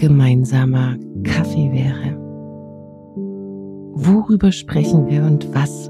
Gemeinsamer Kaffee wäre? Worüber sprechen wir und was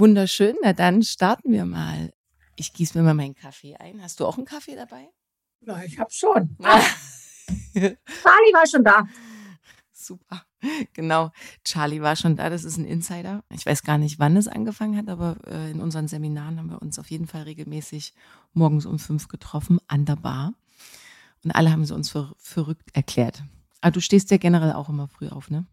Wunderschön, na dann starten wir mal. Ich gieße mir mal meinen Kaffee ein. Hast du auch einen Kaffee dabei? Ja, ich habe schon. Charlie war schon da. Super. Genau. Charlie war schon da. Das ist ein Insider. Ich weiß gar nicht, wann es angefangen hat, aber äh, in unseren Seminaren haben wir uns auf jeden Fall regelmäßig morgens um fünf getroffen an der Bar. Und alle haben sie uns für verrückt erklärt. Aber du stehst ja generell auch immer früh auf, ne?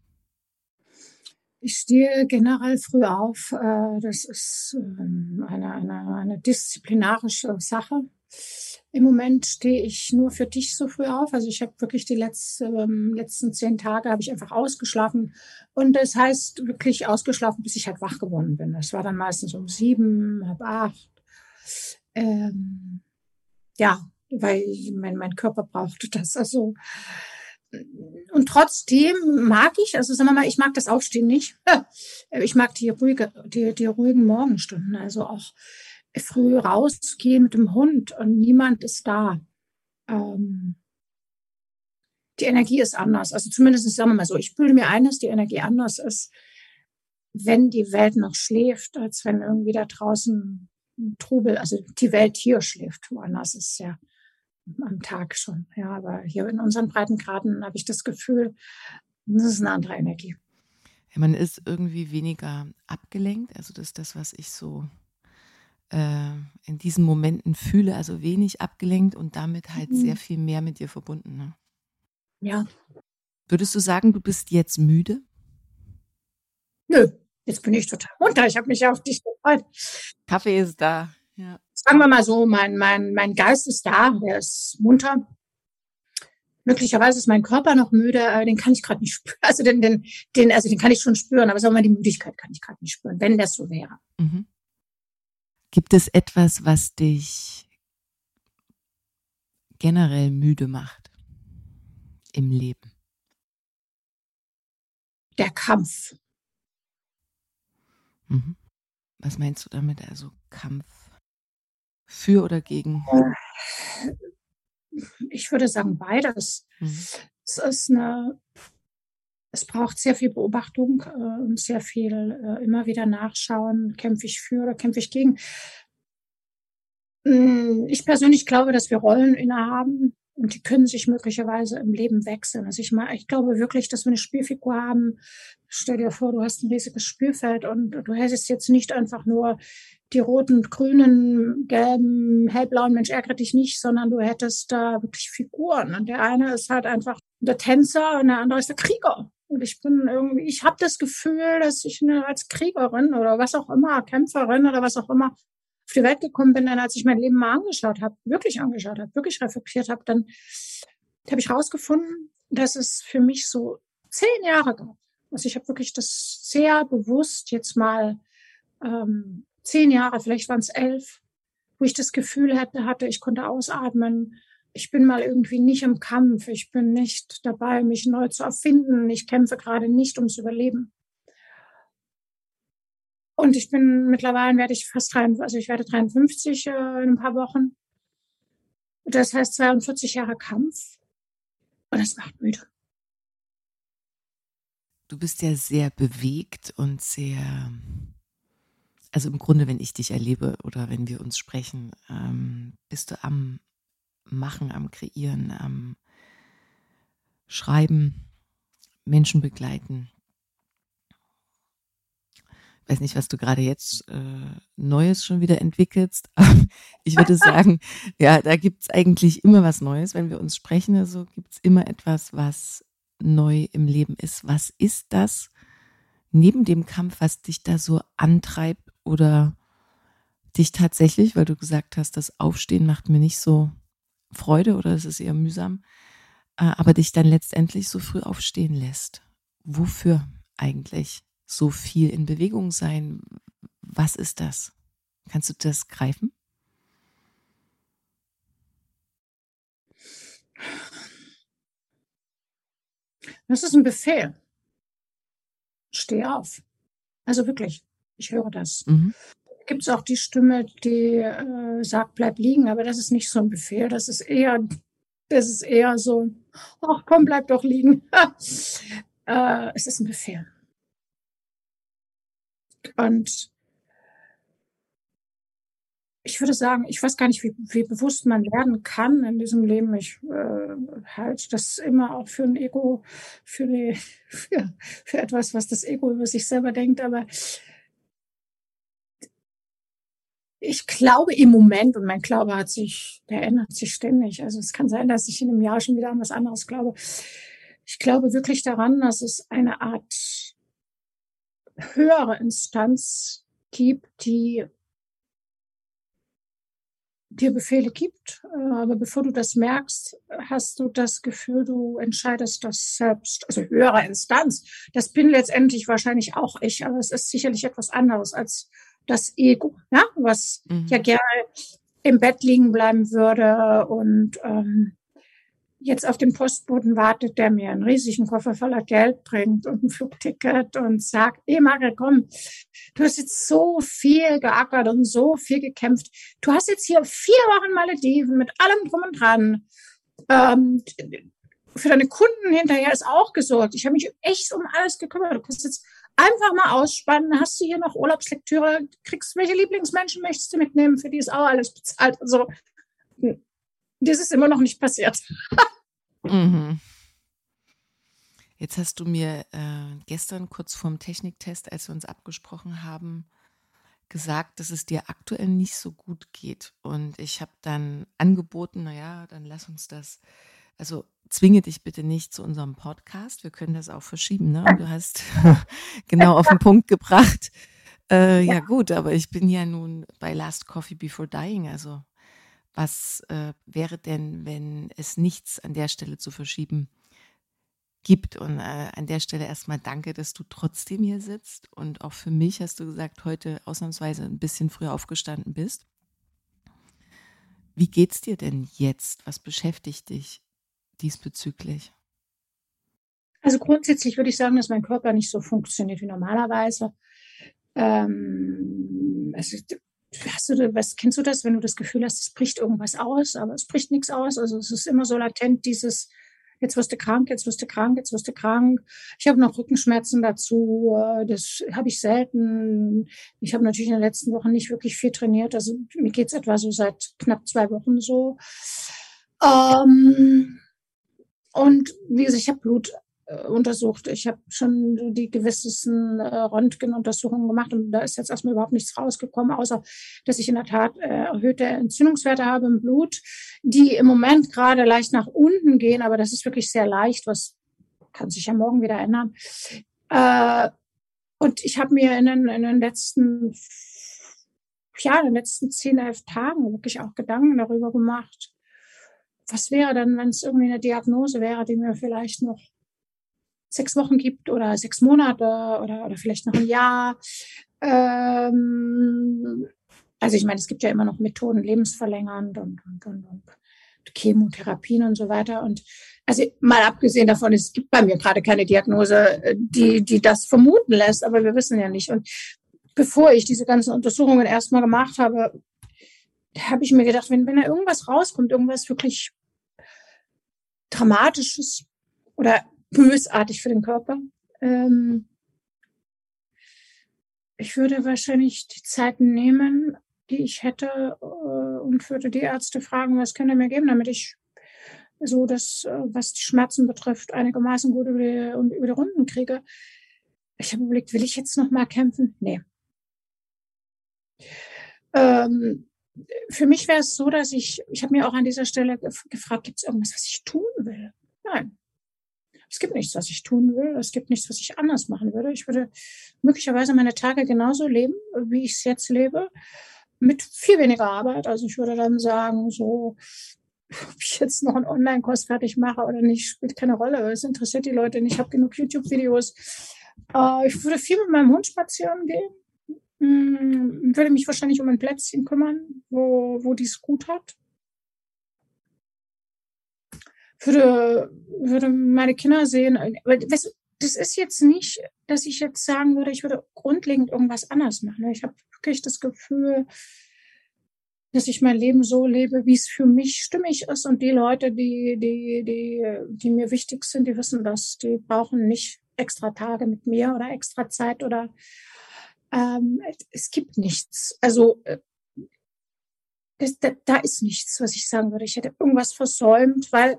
Ich stehe generell früh auf. Äh, Das ist ähm, eine, eine, eine disziplinarische Sache. Im Moment stehe ich nur für dich so früh auf. Also ich habe wirklich die letzte, ähm, letzten zehn Tage habe ich einfach ausgeschlafen. Und das heißt wirklich ausgeschlafen, bis ich halt wach geworden bin. Das war dann meistens um sieben, halb acht. Ähm, ja, weil mein, mein Körper brauchte das. Also und trotzdem mag ich, also sagen wir mal, ich mag das Aufstehen nicht. Ich mag die ruhige, die, die ruhigen Morgenstunden. Also auch früh rausgehen mit dem Hund und niemand ist da. Ähm, die Energie ist anders. Also zumindest sagen wir mal so, ich bilde mir ein, dass die Energie anders ist, wenn die Welt noch schläft, als wenn irgendwie da draußen ein Trubel, also die Welt hier schläft. Woanders ist ja am Tag schon. Ja, aber hier in unseren Breitengraden habe ich das Gefühl, das ist eine andere Energie. Ja, man ist irgendwie weniger abgelenkt. Also das ist das, was ich so äh, in diesen Momenten fühle. Also wenig abgelenkt und damit halt Mhm. sehr viel mehr mit dir verbunden. Ne? Ja, Würdest du sagen, du bist jetzt müde? nö, jetzt bin ich total munter. Ich habe mich auf dich gefreut. Kaffee ist da. Ja. Sagen wir mal so, mein, mein, mein Geist ist da, der ist munter. Möglicherweise ist mein Körper noch müde, den kann ich gerade nicht spüren. Also den, den, den, also den kann ich schon spüren, aber sagen wir mal, die Müdigkeit kann ich gerade nicht spüren, wenn das so wäre. Mhm. Gibt es etwas, was dich generell müde macht im Leben? der Kampf. Mhm. Was meinst du damit? Also Kampf für oder gegen? Ich würde sagen beides. Mhm. Es ist eine, es braucht sehr viel Beobachtung äh, und sehr viel äh, immer wieder nachschauen. Kämpfe ich für oder kämpfe ich gegen? Hm, ich persönlich glaube, dass wir Rollen innehaben und die können sich möglicherweise im Leben wechseln. Also ich meine, ich glaube wirklich, dass wir eine Spielfigur haben. Stell dir vor, du hast ein riesiges Spielfeld und du hättest jetzt nicht einfach nur die roten, grünen, gelben, hellblauen Mensch ärgere dich nicht, sondern du hättest da wirklich Figuren. Und der eine ist halt einfach der Tänzer und der andere ist der Krieger. Und ich bin irgendwie, ich habe das Gefühl, dass ich als Kriegerin oder was auch immer, Kämpferin oder was auch immer, auf die Welt gekommen bin, dann als ich mein Leben mal angeschaut habe, wirklich angeschaut habe, wirklich reflektiert habe, dann habe ich herausgefunden, dass es für mich so zehn Jahre gab. Also ich habe wirklich das sehr bewusst jetzt mal ähm, zehn Jahre, vielleicht waren es elf, wo ich das Gefühl hatte, hatte, ich konnte ausatmen. Ich bin mal irgendwie nicht im Kampf. Ich bin nicht dabei, mich neu zu erfinden. Ich kämpfe gerade nicht ums Überleben. Und ich bin mittlerweile werde ich fast drei, also ich werde 53 äh, in ein paar Wochen. Das heißt 42 Jahre Kampf. Und das macht müde. Du bist ja sehr bewegt und sehr, also im Grunde, wenn ich dich erlebe oder wenn wir uns sprechen, ähm, bist du am Machen, am Kreieren, am Schreiben, Menschen begleiten weiß nicht, was du gerade jetzt äh, Neues schon wieder entwickelst. ich würde sagen, ja, da gibt's eigentlich immer was Neues. Wenn wir uns sprechen, also gibt's immer etwas, was neu im Leben ist. Was ist das neben dem Kampf, was dich da so antreibt oder dich tatsächlich, weil du gesagt hast, das Aufstehen macht mir nicht so Freude oder es ist eher mühsam, äh, aber dich dann letztendlich so früh aufstehen lässt? Wofür eigentlich? So viel in Bewegung sein. Was ist das? Kannst du das greifen? Das ist ein Befehl. Steh auf. Also wirklich, ich höre das. Mhm. Gibt es auch die Stimme, die äh, sagt, bleib liegen, aber das ist nicht so ein Befehl. Das ist eher, das ist eher so, ach komm, bleib doch liegen. äh, es ist ein Befehl. Und ich würde sagen, ich weiß gar nicht, wie, wie bewusst man werden kann in diesem Leben. Ich äh, halte das immer auch für ein Ego, für, eine, für, für etwas, was das Ego über sich selber denkt. Aber ich glaube im Moment, und mein Glaube hat sich, der ändert sich ständig. Also es kann sein, dass ich in einem Jahr schon wieder an was anderes glaube. Ich glaube wirklich daran, dass es eine Art höhere Instanz gibt, die dir Befehle gibt. Äh, aber bevor du das merkst, hast du das Gefühl, du entscheidest das selbst. Also höhere Instanz. Das bin letztendlich wahrscheinlich auch ich, aber es ist sicherlich etwas anderes als das Ego, ja, was mhm. ja gerne im Bett liegen bleiben würde und ähm, jetzt auf den Postboten wartet, der mir einen riesigen Koffer voller Geld bringt und ein Flugticket und sagt, hey Margret, komm, du hast jetzt so viel geackert und so viel gekämpft. Du hast jetzt hier vier Wochen Malediven mit allem drum und dran. Ähm, für deine Kunden hinterher ist auch gesorgt. Ich habe mich echt um alles gekümmert. Du kannst jetzt einfach mal ausspannen. Hast du hier noch Urlaubslektüre? Kriegst welche Lieblingsmenschen möchtest du mitnehmen? Für die ist auch alles bezahlt. Also das ist immer noch nicht passiert. mhm. Jetzt hast du mir äh, gestern kurz vorm Techniktest, als wir uns abgesprochen haben, gesagt, dass es dir aktuell nicht so gut geht. Und ich habe dann angeboten, naja, dann lass uns das, also zwinge dich bitte nicht zu unserem Podcast. Wir können das auch verschieben. Ne? Du hast genau auf den Punkt gebracht. Äh, ja. ja gut, aber ich bin ja nun bei Last Coffee Before Dying. Also was äh, wäre denn, wenn es nichts an der Stelle zu verschieben gibt? Und äh, an der Stelle erstmal danke, dass du trotzdem hier sitzt. Und auch für mich hast du gesagt, heute ausnahmsweise ein bisschen früher aufgestanden bist. Wie geht's dir denn jetzt? Was beschäftigt dich diesbezüglich? Also grundsätzlich würde ich sagen, dass mein Körper nicht so funktioniert wie normalerweise. Ähm, also, hast du, was kennst du das, wenn du das Gefühl hast, es bricht irgendwas aus, aber es bricht nichts aus. Also es ist immer so latent dieses, jetzt wirst du krank, jetzt wirst du krank, jetzt wirst du krank. Ich habe noch Rückenschmerzen dazu. Äh, das habe ich selten. Ich habe natürlich in den letzten Wochen nicht wirklich viel trainiert. Also mir geht's etwa so seit knapp zwei Wochen so. Ähm, und wie gesagt, ich habe Blut untersucht. Ich habe schon die gewissesten äh, Röntgenuntersuchungen gemacht und da ist jetzt erstmal überhaupt nichts rausgekommen, außer dass ich in der Tat äh, erhöhte Entzündungswerte habe im Blut, die im Moment gerade leicht nach unten gehen, aber das ist wirklich sehr leicht, was kann sich ja morgen wieder ändern. Äh, und ich habe mir in den, in den letzten ja, in den letzten zehn, elf Tagen wirklich auch Gedanken darüber gemacht. Was wäre dann, wenn es irgendwie eine Diagnose wäre, die mir vielleicht noch sechs Wochen gibt oder sechs Monate oder, oder vielleicht noch ein Jahr. Ähm, also ich meine, es gibt ja immer noch Methoden, lebensverlängernd und, und, und, und Chemotherapien und so weiter. Und also mal abgesehen davon, es gibt bei mir gerade keine Diagnose, die, die das vermuten lässt, aber wir wissen ja nicht. Und bevor ich diese ganzen Untersuchungen erstmal gemacht habe, habe ich mir gedacht, wenn, wenn da irgendwas rauskommt, irgendwas wirklich Dramatisches oder bösartig für den Körper. Ähm, ich würde wahrscheinlich die Zeit nehmen, die ich hätte, äh, und würde die Ärzte fragen, was können ihr mir geben, damit ich so das, äh, was die Schmerzen betrifft, einigermaßen gut über die, und über die Runden kriege. Ich habe überlegt, will ich jetzt noch mal kämpfen? Nee. Ähm, für mich wäre es so, dass ich, ich habe mir auch an dieser Stelle gefragt, gibt es irgendwas, was ich tun will? Nein. Es gibt nichts, was ich tun will. Es gibt nichts, was ich anders machen würde. Ich würde möglicherweise meine Tage genauso leben, wie ich es jetzt lebe, mit viel weniger Arbeit. Also ich würde dann sagen, so, ob ich jetzt noch einen Online-Kurs fertig mache oder nicht, spielt keine Rolle. Es interessiert die Leute nicht. Ich habe genug YouTube-Videos. Äh, ich würde viel mit meinem Hund spazieren gehen. Hm, würde mich wahrscheinlich um ein Plätzchen kümmern, wo, wo die es gut hat würde, würde meine Kinder sehen. Das, das ist jetzt nicht, dass ich jetzt sagen würde, ich würde grundlegend irgendwas anders machen. Ich habe wirklich das Gefühl, dass ich mein Leben so lebe, wie es für mich stimmig ist. Und die Leute, die, die, die, die mir wichtig sind, die wissen das. Die brauchen nicht extra Tage mit mir oder extra Zeit oder ähm, es gibt nichts. Also äh, das, da, da ist nichts, was ich sagen würde. Ich hätte irgendwas versäumt, weil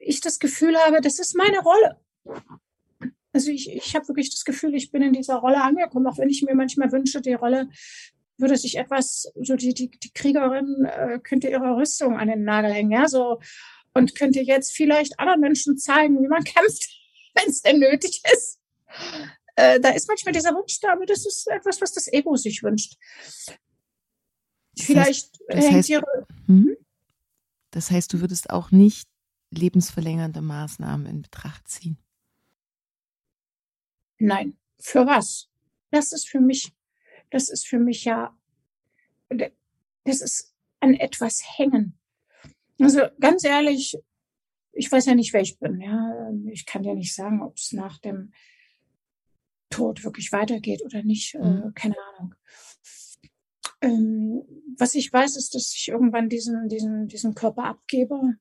ich das Gefühl habe, das ist meine Rolle. Also ich, ich habe wirklich das Gefühl, ich bin in dieser Rolle angekommen, auch wenn ich mir manchmal wünsche, die Rolle würde sich etwas, so die, die, die Kriegerin äh, könnte ihre Rüstung an den Nagel hängen, ja, so und könnte jetzt vielleicht anderen Menschen zeigen, wie man kämpft, wenn es denn nötig ist. Äh, da ist manchmal dieser Wunsch da, aber das ist etwas, was das Ego sich wünscht. Vielleicht das heißt, hängt heißt, ihre. Hm? Das heißt, du würdest auch nicht lebensverlängernde Maßnahmen in Betracht ziehen? Nein. Für was? Das ist für mich, das ist für mich ja, das ist an etwas hängen. Also ganz ehrlich, ich weiß ja nicht, wer ich bin. Ja, ich kann ja nicht sagen, ob es nach dem Tod wirklich weitergeht oder nicht. Äh, mhm. keine Ahnung. Ähm, was ich weiß, ist, dass ich irgendwann diesen, diesen, diesen Körper abgebe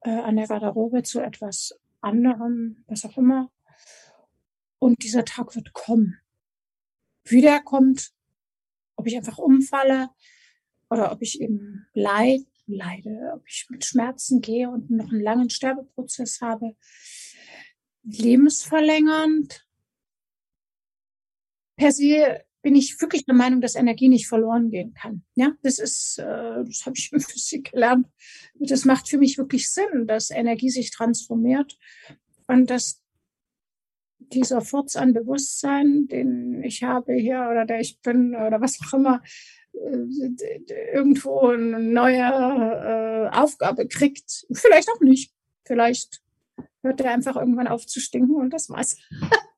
äh, an der Garderobe zu etwas anderem, was auch immer. Und dieser Tag wird kommen. Wie der kommt, ob ich einfach umfalle oder ob ich eben leid, leide, ob ich mit Schmerzen gehe und noch einen langen Sterbeprozess habe, lebensverlängernd. Per se bin ich wirklich der Meinung, dass Energie nicht verloren gehen kann. Ja, das ist, äh, das habe ich in Physik gelernt. Das macht für mich wirklich Sinn, dass Energie sich transformiert und dass dieser Furz an Bewusstsein, den ich habe hier oder der ich bin oder was auch immer, äh, irgendwo eine neue äh, Aufgabe kriegt. Vielleicht auch nicht. Vielleicht hört er einfach irgendwann auf zu stinken und das war's.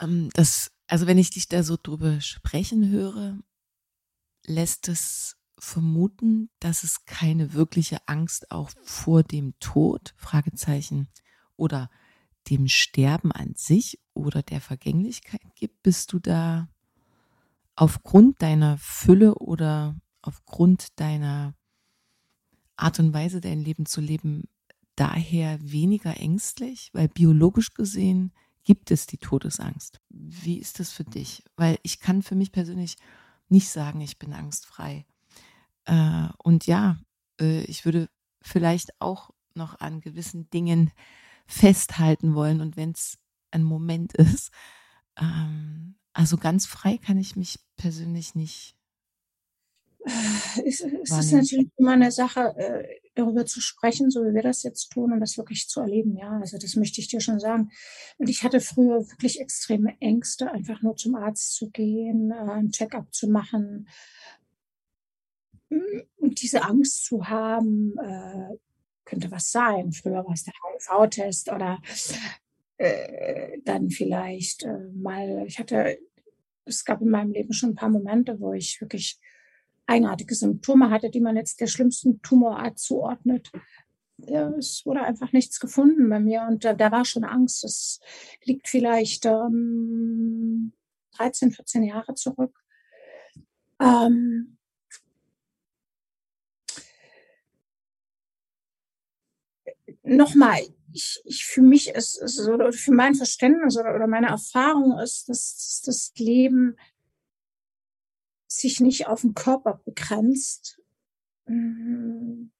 Ähm, das, also wenn ich dich da so drüber sprechen höre, lässt es vermuten, dass es keine wirkliche Angst auch vor dem Tod, Fragezeichen, oder dem Sterben an sich oder der Vergänglichkeit gibt? Bist du da aufgrund deiner Fülle oder aufgrund deiner Art und Weise, dein Leben zu leben, daher weniger ängstlich? Weil biologisch gesehen gibt es die Todesangst. Wie ist das für dich? Weil ich kann für mich persönlich nicht sagen, ich bin angstfrei. Äh, und ja, äh, ich würde vielleicht auch noch an gewissen Dingen festhalten wollen und wenn es ein Moment ist. Ähm, also ganz frei kann ich mich persönlich nicht. Es, es ist natürlich immer eine Sache, äh, darüber zu sprechen, so wie wir das jetzt tun und das wirklich zu erleben. Ja, also das möchte ich dir schon sagen. Und ich hatte früher wirklich extreme Ängste, einfach nur zum Arzt zu gehen, äh, ein Check-up zu machen. Und diese Angst zu haben, äh, könnte was sein. Früher war es der HIV-Test oder äh, dann vielleicht äh, mal, ich hatte, es gab in meinem Leben schon ein paar Momente, wo ich wirklich eigenartige Symptome hatte, die man jetzt der schlimmsten Tumorart zuordnet. Ja, es wurde einfach nichts gefunden bei mir und da, da war schon Angst. Es liegt vielleicht ähm, 13, 14 Jahre zurück. Ähm, nochmal, ich, ich für mich ist, ist oder für mein Verständnis oder, oder meine Erfahrung ist, dass das Leben sich nicht auf den Körper begrenzt, mm,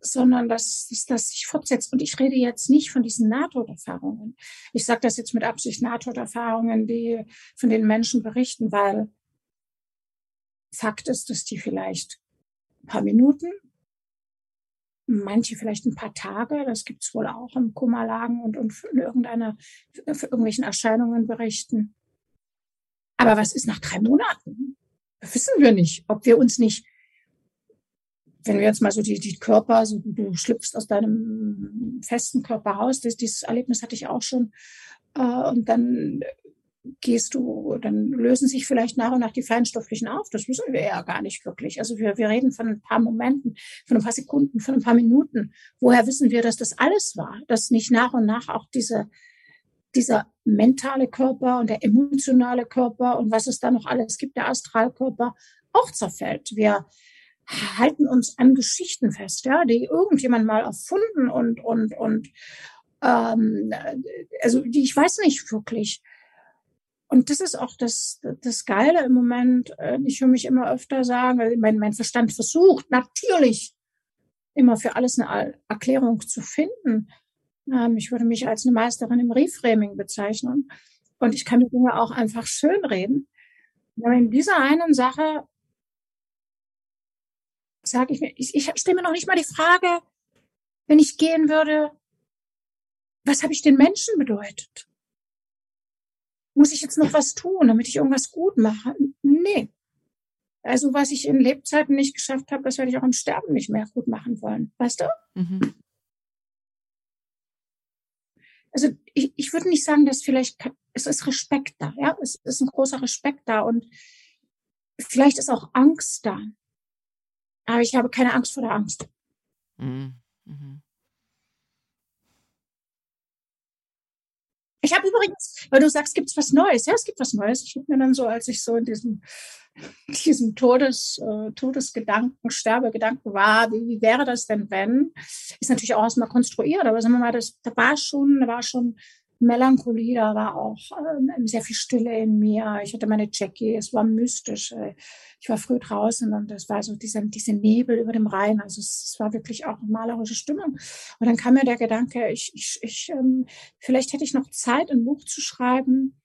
sondern dass, dass das sich fortsetzt. Und ich rede jetzt nicht von diesen Nahtoderfahrungen. Ich sage das jetzt mit Absicht Nahtoderfahrungen, die von den Menschen berichten, weil Fakt ist, dass die vielleicht ein paar Minuten, manche vielleicht ein paar Tage, das gibt's wohl auch im Kummerlagen und, und für irgendeiner, für irgendwelchen Erscheinungen berichten. Aber was ist nach drei Monaten? Das wissen wir nicht, ob wir uns nicht, wenn wir jetzt mal so die, die Körper, so du schlüpfst aus deinem festen Körper raus, das, dieses Erlebnis hatte ich auch schon, äh, und dann gehst du, dann lösen sich vielleicht nach und nach die feinstofflichen auf. Das wissen wir ja gar nicht wirklich. Also wir, wir reden von ein paar Momenten, von ein paar Sekunden, von ein paar Minuten. Woher wissen wir, dass das alles war? Dass nicht nach und nach auch diese, dieser mentale Körper und der emotionale Körper und was es da noch alles gibt, der Astralkörper, auch zerfällt. Wir halten uns an Geschichten fest, ja, die irgendjemand mal erfunden und, und, und, ähm, also die ich weiß nicht wirklich. Und das ist auch das, das Geile im Moment. Äh, ich höre mich immer öfter sagen, mein, mein Verstand versucht natürlich immer für alles eine Erklärung zu finden. Ähm, ich würde mich als eine Meisterin im Reframing bezeichnen. Und ich kann die Dinge auch einfach schönreden. Aber in dieser einen Sache sage ich mir, ich, ich stelle mir noch nicht mal die Frage, wenn ich gehen würde, was habe ich den Menschen bedeutet? muss ich jetzt noch was tun, damit ich irgendwas gut mache? Nee. Also was ich in Lebzeiten nicht geschafft habe, das werde ich auch im Sterben nicht mehr gut machen wollen. Weißt du? Mhm. Also ich, ich würde nicht sagen, dass vielleicht, es ist Respekt da, ja, es ist ein großer Respekt da und vielleicht ist auch Angst da. Aber ich habe keine Angst vor der Angst. Mhm. Mhm. Ich habe übrigens, weil du sagst, gibt es was Neues? Ja, es gibt was Neues. Ich habe mir dann so, als ich so in diesem, diesem Todes, äh, Todesgedanken, Sterbegedanken war, wie, wie wäre das denn, wenn? Ist natürlich auch erstmal konstruiert, aber sagen wir mal, das, da war schon, da war schon Melancholie, da war auch ähm, sehr viel Stille in mir. Ich hatte meine Jackie, es war mystisch. Äh, ich war früh draußen und es war so dieser, diese Nebel über dem Rhein. Also es, es, war wirklich auch eine malerische Stimmung. Und dann kam mir der Gedanke, ich, ich, ich ähm, vielleicht hätte ich noch Zeit, ein Buch zu schreiben.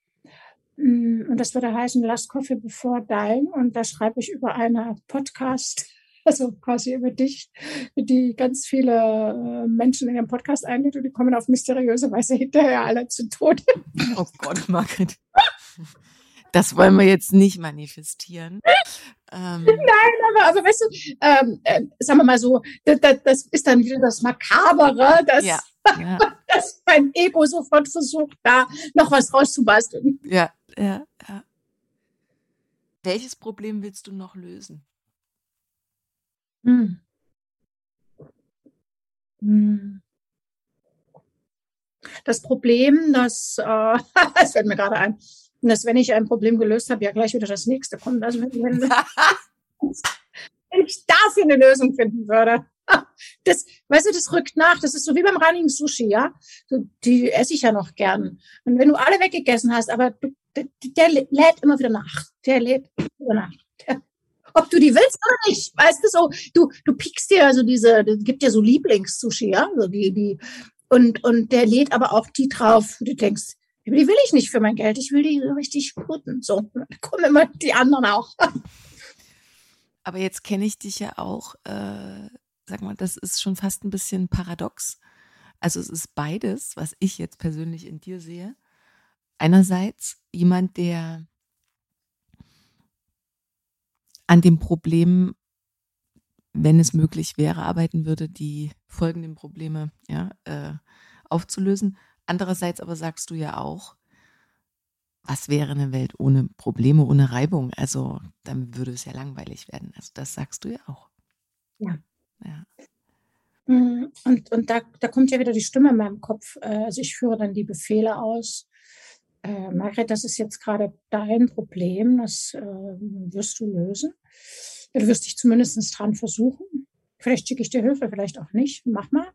Mm, und das würde heißen Last Coffee Before Dying. Und da schreibe ich über eine Podcast also quasi über dich, die ganz viele äh, Menschen in ihrem Podcast einlädt und die kommen auf mysteriöse Weise hinterher alle zu Tode. Oh Gott, Margret. Das wollen wir jetzt nicht manifestieren. Ähm. Nein, aber, aber weißt du, ähm, äh, sagen wir mal so, das, das, ist dann wieder das Makabere, dass, ja, ja. dass mein Ego sofort versucht, da noch was rauszubasteln. Ja, ja, ja. Welches Problem willst du noch lösen? Hm. Hm. Das Problem, dass, äh, das fällt mir gerade ein, dass wenn ich ein Problem gelöst habe, ja gleich wieder das nächste kommt. Also wenn, wenn, wenn ich dafür eine Lösung finden würde. Das, weißt du, das rückt nach. Das ist so wie beim reinigen Sushi, ja. Die esse ich ja noch gern. Und wenn du alle weggegessen hast, aber du, der, der lädt immer wieder nach. Der lädt wieder nach. Der, ob du die willst oder nicht, weißt du so. Du, du piekst dir also diese, es gibt ja so Lieblings-Sushi, ja. So die, die, und, und der lädt aber auch die drauf, wo du denkst, die will ich nicht für mein Geld, ich will die richtig guten. So, dann kommen immer die anderen auch. Aber jetzt kenne ich dich ja auch, äh, sag mal, das ist schon fast ein bisschen paradox. Also es ist beides, was ich jetzt persönlich in dir sehe. Einerseits jemand, der an dem Problem, wenn es möglich wäre, arbeiten würde, die folgenden Probleme ja, äh, aufzulösen. Andererseits aber sagst du ja auch, was wäre eine Welt ohne Probleme, ohne Reibung? Also dann würde es ja langweilig werden. Also das sagst du ja auch. Ja. ja. Mm, und, und da, da kommt ja wieder die Stimme in meinem Kopf. Äh, also ich führe dann die Befehle aus. Äh, Margret, das ist jetzt gerade dein Problem, das äh, wirst du lösen. Du wirst dich zumindest dran versuchen. Vielleicht schicke ich dir Hilfe, vielleicht auch nicht. Mach mal.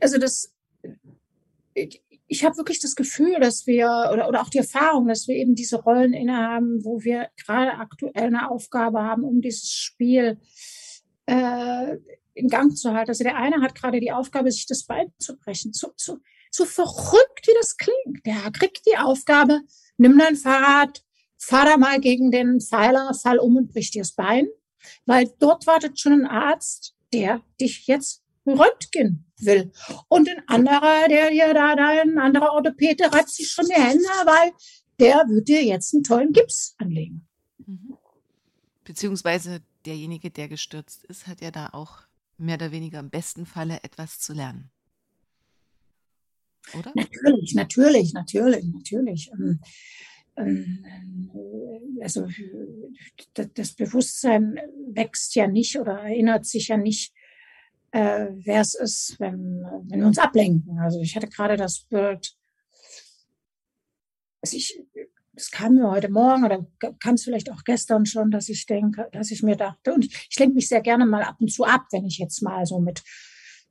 Also das, ich habe wirklich das Gefühl, dass wir, oder, oder auch die Erfahrung, dass wir eben diese Rollen innehaben, wo wir gerade aktuell eine Aufgabe haben, um dieses Spiel äh, in Gang zu halten. Also der eine hat gerade die Aufgabe, sich das Bein zu brechen. So, so, so verrückt, wie das klingt. Der kriegt die Aufgabe, nimm dein Fahrrad, fahr da mal gegen den Pfeiler, fall um und brich dir das Bein. Weil dort wartet schon ein Arzt, der dich jetzt Röntgen will. Und ein anderer, der hier da, da ein anderer Orthopäde reibt sich schon die Hände, weil der wird dir jetzt einen tollen Gips anlegen. Mhm. Beziehungsweise derjenige, der gestürzt ist, hat ja da auch mehr oder weniger im besten Falle etwas zu lernen. Oder? Natürlich, natürlich, natürlich, natürlich. Ähm, ähm, also das Bewusstsein wächst ja nicht oder erinnert sich ja nicht äh, wer es ist, wenn, wenn wir uns ablenken. Also ich hatte gerade das Bild, also ich, es kam mir heute Morgen oder kam es vielleicht auch gestern schon, dass ich denke, dass ich mir dachte, und ich, ich lenke mich sehr gerne mal ab und zu ab, wenn ich jetzt mal so mit,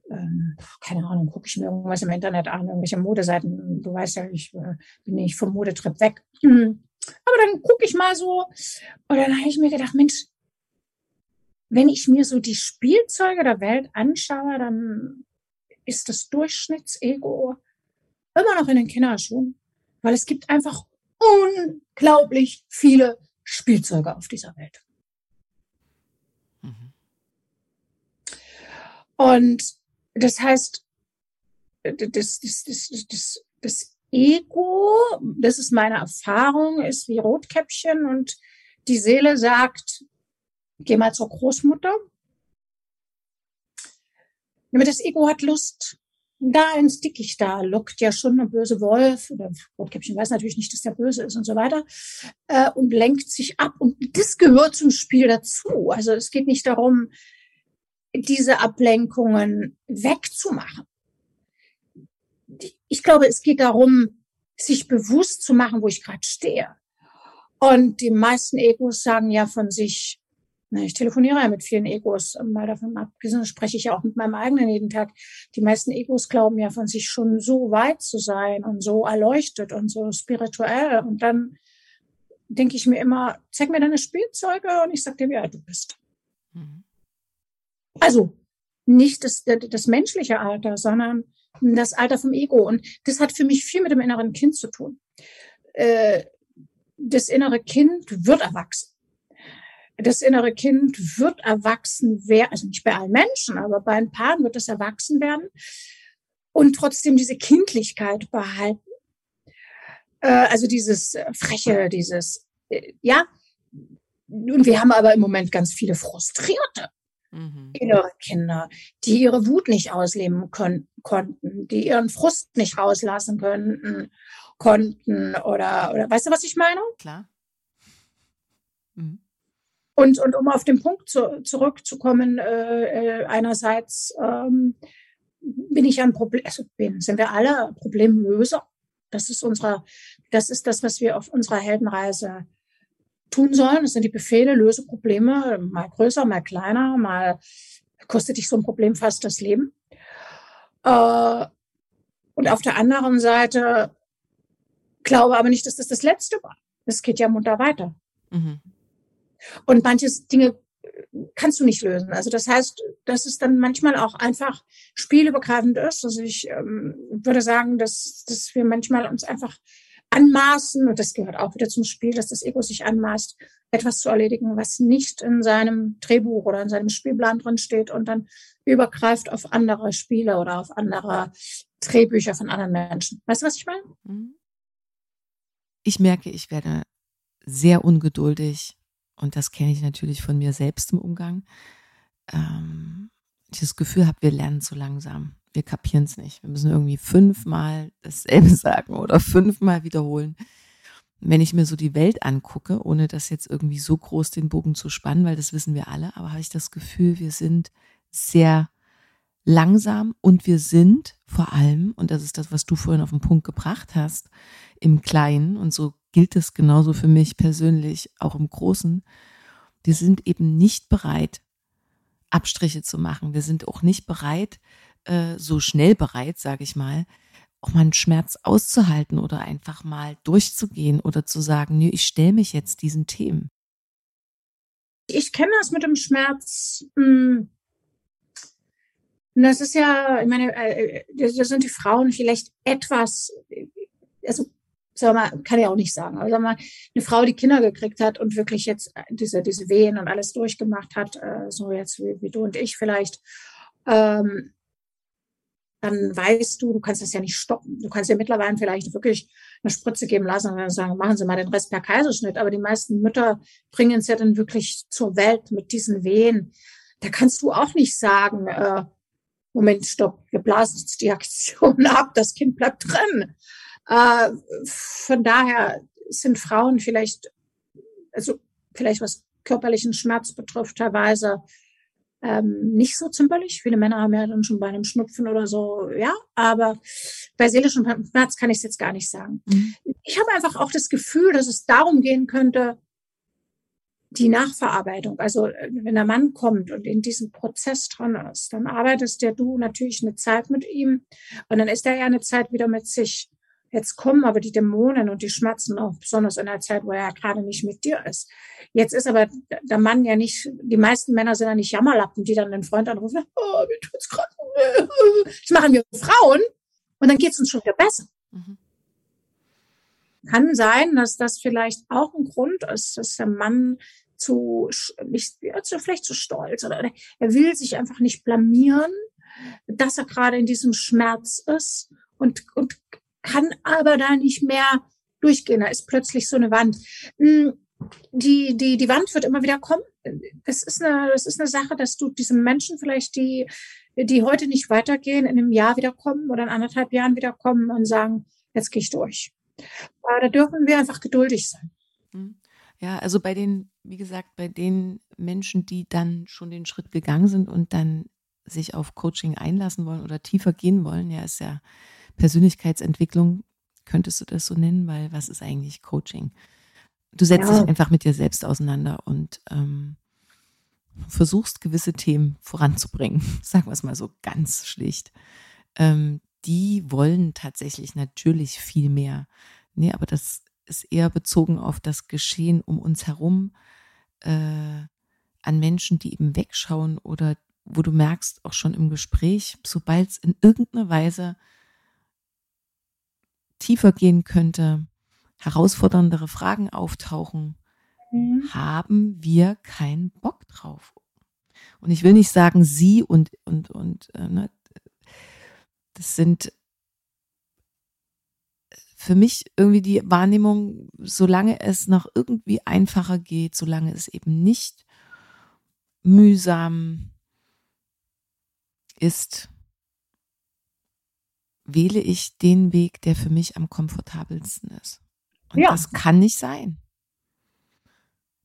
ähm, keine Ahnung, gucke ich mir irgendwas im Internet an, irgendwelche Modeseiten. Du weißt ja, ich äh, bin nicht vom Modetrip weg. Aber dann gucke ich mal so und dann habe ich mir gedacht, Mensch, wenn ich mir so die Spielzeuge der Welt anschaue, dann ist das Durchschnittsego immer noch in den Kinderschuhen, weil es gibt einfach unglaublich viele Spielzeuge auf dieser Welt. Mhm. Und das heißt, das, das, das, das, das Ego, das ist meine Erfahrung, ist wie Rotkäppchen und die Seele sagt, geh mal zur Großmutter. Aber das Ego hat Lust. Da ins Dickicht, da lockt ja schon ein böse Wolf, oder Rotkäppchen weiß natürlich nicht, dass der böse ist und so weiter, äh, und lenkt sich ab. Und das gehört zum Spiel dazu. Also es geht nicht darum, diese Ablenkungen wegzumachen. Ich glaube, es geht darum, sich bewusst zu machen, wo ich gerade stehe. Und die meisten Egos sagen ja von sich, ich telefoniere ja mit vielen Egos, mal davon abgesehen, spreche ich ja auch mit meinem eigenen jeden Tag. Die meisten Egos glauben ja von sich schon so weit zu sein und so erleuchtet und so spirituell. Und dann denke ich mir immer, zeig mir deine Spielzeuge und ich sag dir, wie alt du bist. Mhm. Also nicht das, das menschliche Alter, sondern das Alter vom Ego. Und das hat für mich viel mit dem inneren Kind zu tun. Äh, das innere Kind wird erwachsen das innere Kind wird erwachsen werden, also nicht bei allen Menschen, aber bei ein paar wird es erwachsen werden und trotzdem diese Kindlichkeit behalten. Äh, also dieses Freche, dieses, äh, ja. Und wir haben aber im Moment ganz viele frustrierte mhm. innere Kinder, die ihre Wut nicht ausleben kon konnten, die ihren Frust nicht rauslassen könnten, konnten oder, oder, weißt du, was ich meine? Klar. Mhm. Und, und um auf den Punkt zu, zurückzukommen, äh, äh, einerseits ähm, bin ich ein Problem, also bin, sind wir alle Problemlöser. Das ist unsere, das ist das, was wir auf unserer Heldenreise tun sollen. Das sind die Befehle, löse Probleme, mal größer, mal kleiner, mal kostet dich so ein Problem fast das Leben. Äh, und auf der anderen Seite glaube aber nicht, dass das das Letzte war. Es geht ja munter weiter. Mhm. Und manche Dinge kannst du nicht lösen. Also das heißt, dass es dann manchmal auch einfach spielübergreifend ist. Also ich ähm, würde sagen, dass, dass wir manchmal uns einfach anmaßen, und das gehört auch wieder zum Spiel, dass das Ego sich anmaßt, etwas zu erledigen, was nicht in seinem Drehbuch oder in seinem Spielplan drin steht und dann übergreift auf andere Spiele oder auf andere Drehbücher von anderen Menschen. Weißt du, was ich meine? Mhm. Ich merke, ich werde sehr ungeduldig und das kenne ich natürlich von mir selbst im Umgang. Ähm, ich das Gefühl habe, wir lernen zu langsam. Wir kapieren es nicht. Wir müssen irgendwie fünfmal dasselbe sagen oder fünfmal wiederholen. Wenn ich mir so die Welt angucke, ohne das jetzt irgendwie so groß den Bogen zu spannen, weil das wissen wir alle, aber habe ich das Gefühl, wir sind sehr langsam und wir sind vor allem, und das ist das, was du vorhin auf den Punkt gebracht hast, im Kleinen, und so gilt es genauso für mich persönlich, auch im Großen, wir sind eben nicht bereit, Abstriche zu machen. Wir sind auch nicht bereit, äh, so schnell bereit, sage ich mal, auch mal einen Schmerz auszuhalten oder einfach mal durchzugehen oder zu sagen, nee, ich stelle mich jetzt diesen Themen. Ich kenne das mit dem Schmerz. Hm, das ist ja, ich meine, äh, äh, da sind die Frauen vielleicht etwas, also sag mal, kann ich auch nicht sagen, aber sag mal, eine Frau, die Kinder gekriegt hat und wirklich jetzt diese, diese Wehen und alles durchgemacht hat, so jetzt wie, wie du und ich vielleicht, ähm, dann weißt du, du kannst das ja nicht stoppen. Du kannst ja mittlerweile vielleicht wirklich eine Spritze geben lassen und dann sagen, machen Sie mal den Rest per Kaiserschnitt. Aber die meisten Mütter bringen es ja dann wirklich zur Welt mit diesen Wehen. Da kannst du auch nicht sagen, äh, Moment, stopp, wir blasen jetzt die Aktion ab, das Kind bleibt drin. Äh, von daher sind Frauen vielleicht, also vielleicht was körperlichen Schmerz betrifft, teilweise ähm, nicht so zimperlich. Viele Männer haben ja dann schon bei einem Schnupfen oder so, ja, aber bei seelischem Schmerz kann ich es jetzt gar nicht sagen. Mhm. Ich habe einfach auch das Gefühl, dass es darum gehen könnte, die Nachverarbeitung, also wenn der Mann kommt und in diesem Prozess dran ist, dann arbeitest ja du natürlich eine Zeit mit ihm und dann ist er ja eine Zeit wieder mit sich. Jetzt kommen aber die Dämonen und die Schmerzen auch, besonders in der Zeit, wo er gerade nicht mit dir ist. Jetzt ist aber der Mann ja nicht, die meisten Männer sind ja nicht Jammerlappen, die dann den Freund anrufen, oh, mir tut's gerade weh. Das machen wir Frauen und dann geht's uns schon wieder besser. Mhm. Kann sein, dass das vielleicht auch ein Grund ist, dass der Mann zu, nicht, also vielleicht zu stolz oder er will sich einfach nicht blamieren, dass er gerade in diesem Schmerz ist und, und kann aber da nicht mehr durchgehen. Da ist plötzlich so eine Wand. Hm, die, die, die Wand wird immer wieder kommen. Das ist eine, das ist eine Sache, dass du diesen Menschen vielleicht, die, die heute nicht weitergehen, in einem Jahr wiederkommen oder in anderthalb Jahren wiederkommen und sagen, jetzt gehe ich durch. Da dürfen wir einfach geduldig sein. Hm. Ja, also bei den, wie gesagt, bei den Menschen, die dann schon den Schritt gegangen sind und dann sich auf Coaching einlassen wollen oder tiefer gehen wollen, ja, ist ja Persönlichkeitsentwicklung, könntest du das so nennen, weil was ist eigentlich Coaching? Du setzt ja. dich einfach mit dir selbst auseinander und ähm, versuchst gewisse Themen voranzubringen, sagen wir es mal so ganz schlicht. Ähm, die wollen tatsächlich natürlich viel mehr. Nee, aber das ist eher bezogen auf das Geschehen um uns herum, äh, an Menschen, die eben wegschauen oder wo du merkst, auch schon im Gespräch, sobald es in irgendeiner Weise tiefer gehen könnte, herausforderndere Fragen auftauchen, mhm. haben wir keinen Bock drauf. Und ich will nicht sagen sie und und und äh, ne, das sind für mich irgendwie die Wahrnehmung, solange es noch irgendwie einfacher geht, solange es eben nicht mühsam ist, wähle ich den Weg, der für mich am komfortabelsten ist. Und ja. das kann nicht sein.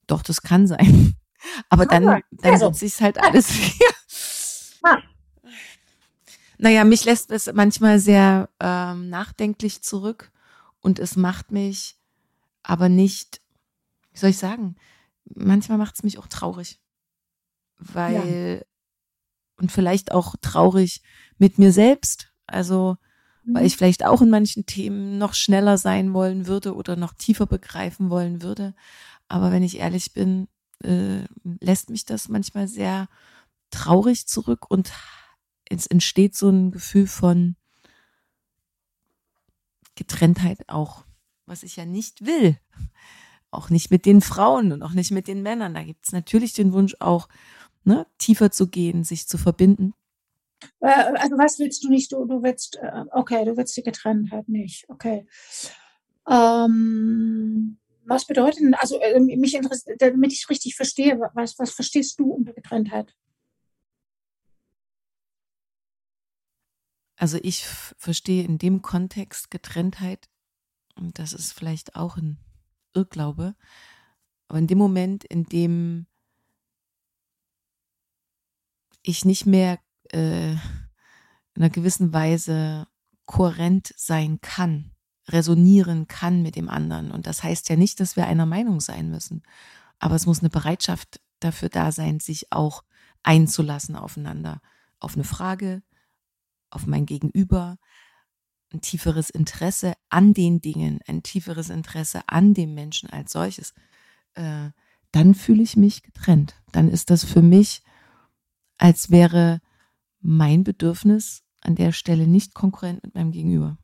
Doch, das kann sein. Aber dann, dann Also. setze ich halt alles hier. Ah. Naja, mich lässt es manchmal sehr ähm, nachdenklich zurück und es macht mich aber nicht, wie soll ich sagen, manchmal macht es mich auch traurig. Weil, und vielleicht auch traurig mit mir selbst. Also, weil ich vielleicht auch in manchen Themen noch schneller sein wollen würde oder noch tiefer begreifen wollen würde. Aber wenn ich ehrlich bin, äh, lässt mich das manchmal sehr traurig zurück und es entsteht so ein Gefühl von Getrenntheit auch, was ich ja nicht will. Auch nicht mit den Frauen und auch nicht mit den Männern. Da gibt es natürlich den Wunsch auch, ne, tiefer zu gehen, sich zu verbinden. Äh, also was willst du nicht? Du, du willst, äh, okay, du willst die Getrenntheit nicht. Okay. Ähm, was bedeutet denn, also äh, mich interessiert, damit ich richtig verstehe, was, was verstehst du unter Getrenntheit? Also ich verstehe in dem Kontext Getrenntheit, und das ist vielleicht auch ein Irrglaube, aber in dem Moment, in dem ich nicht mehr äh, in einer gewissen Weise kohärent sein kann, resonieren kann mit dem anderen. Und das heißt ja nicht, dass wir einer Meinung sein müssen, aber es muss eine Bereitschaft dafür da sein, sich auch einzulassen aufeinander, auf eine Frage, auf mein Gegenüber, ein tieferes Interesse an den Dingen, ein tieferes Interesse an dem Menschen als solches, äh, dann fühle ich mich getrennt. Dann ist das für mich, als wäre mein Bedürfnis an der Stelle nicht konkurrent mit meinem Gegenüber.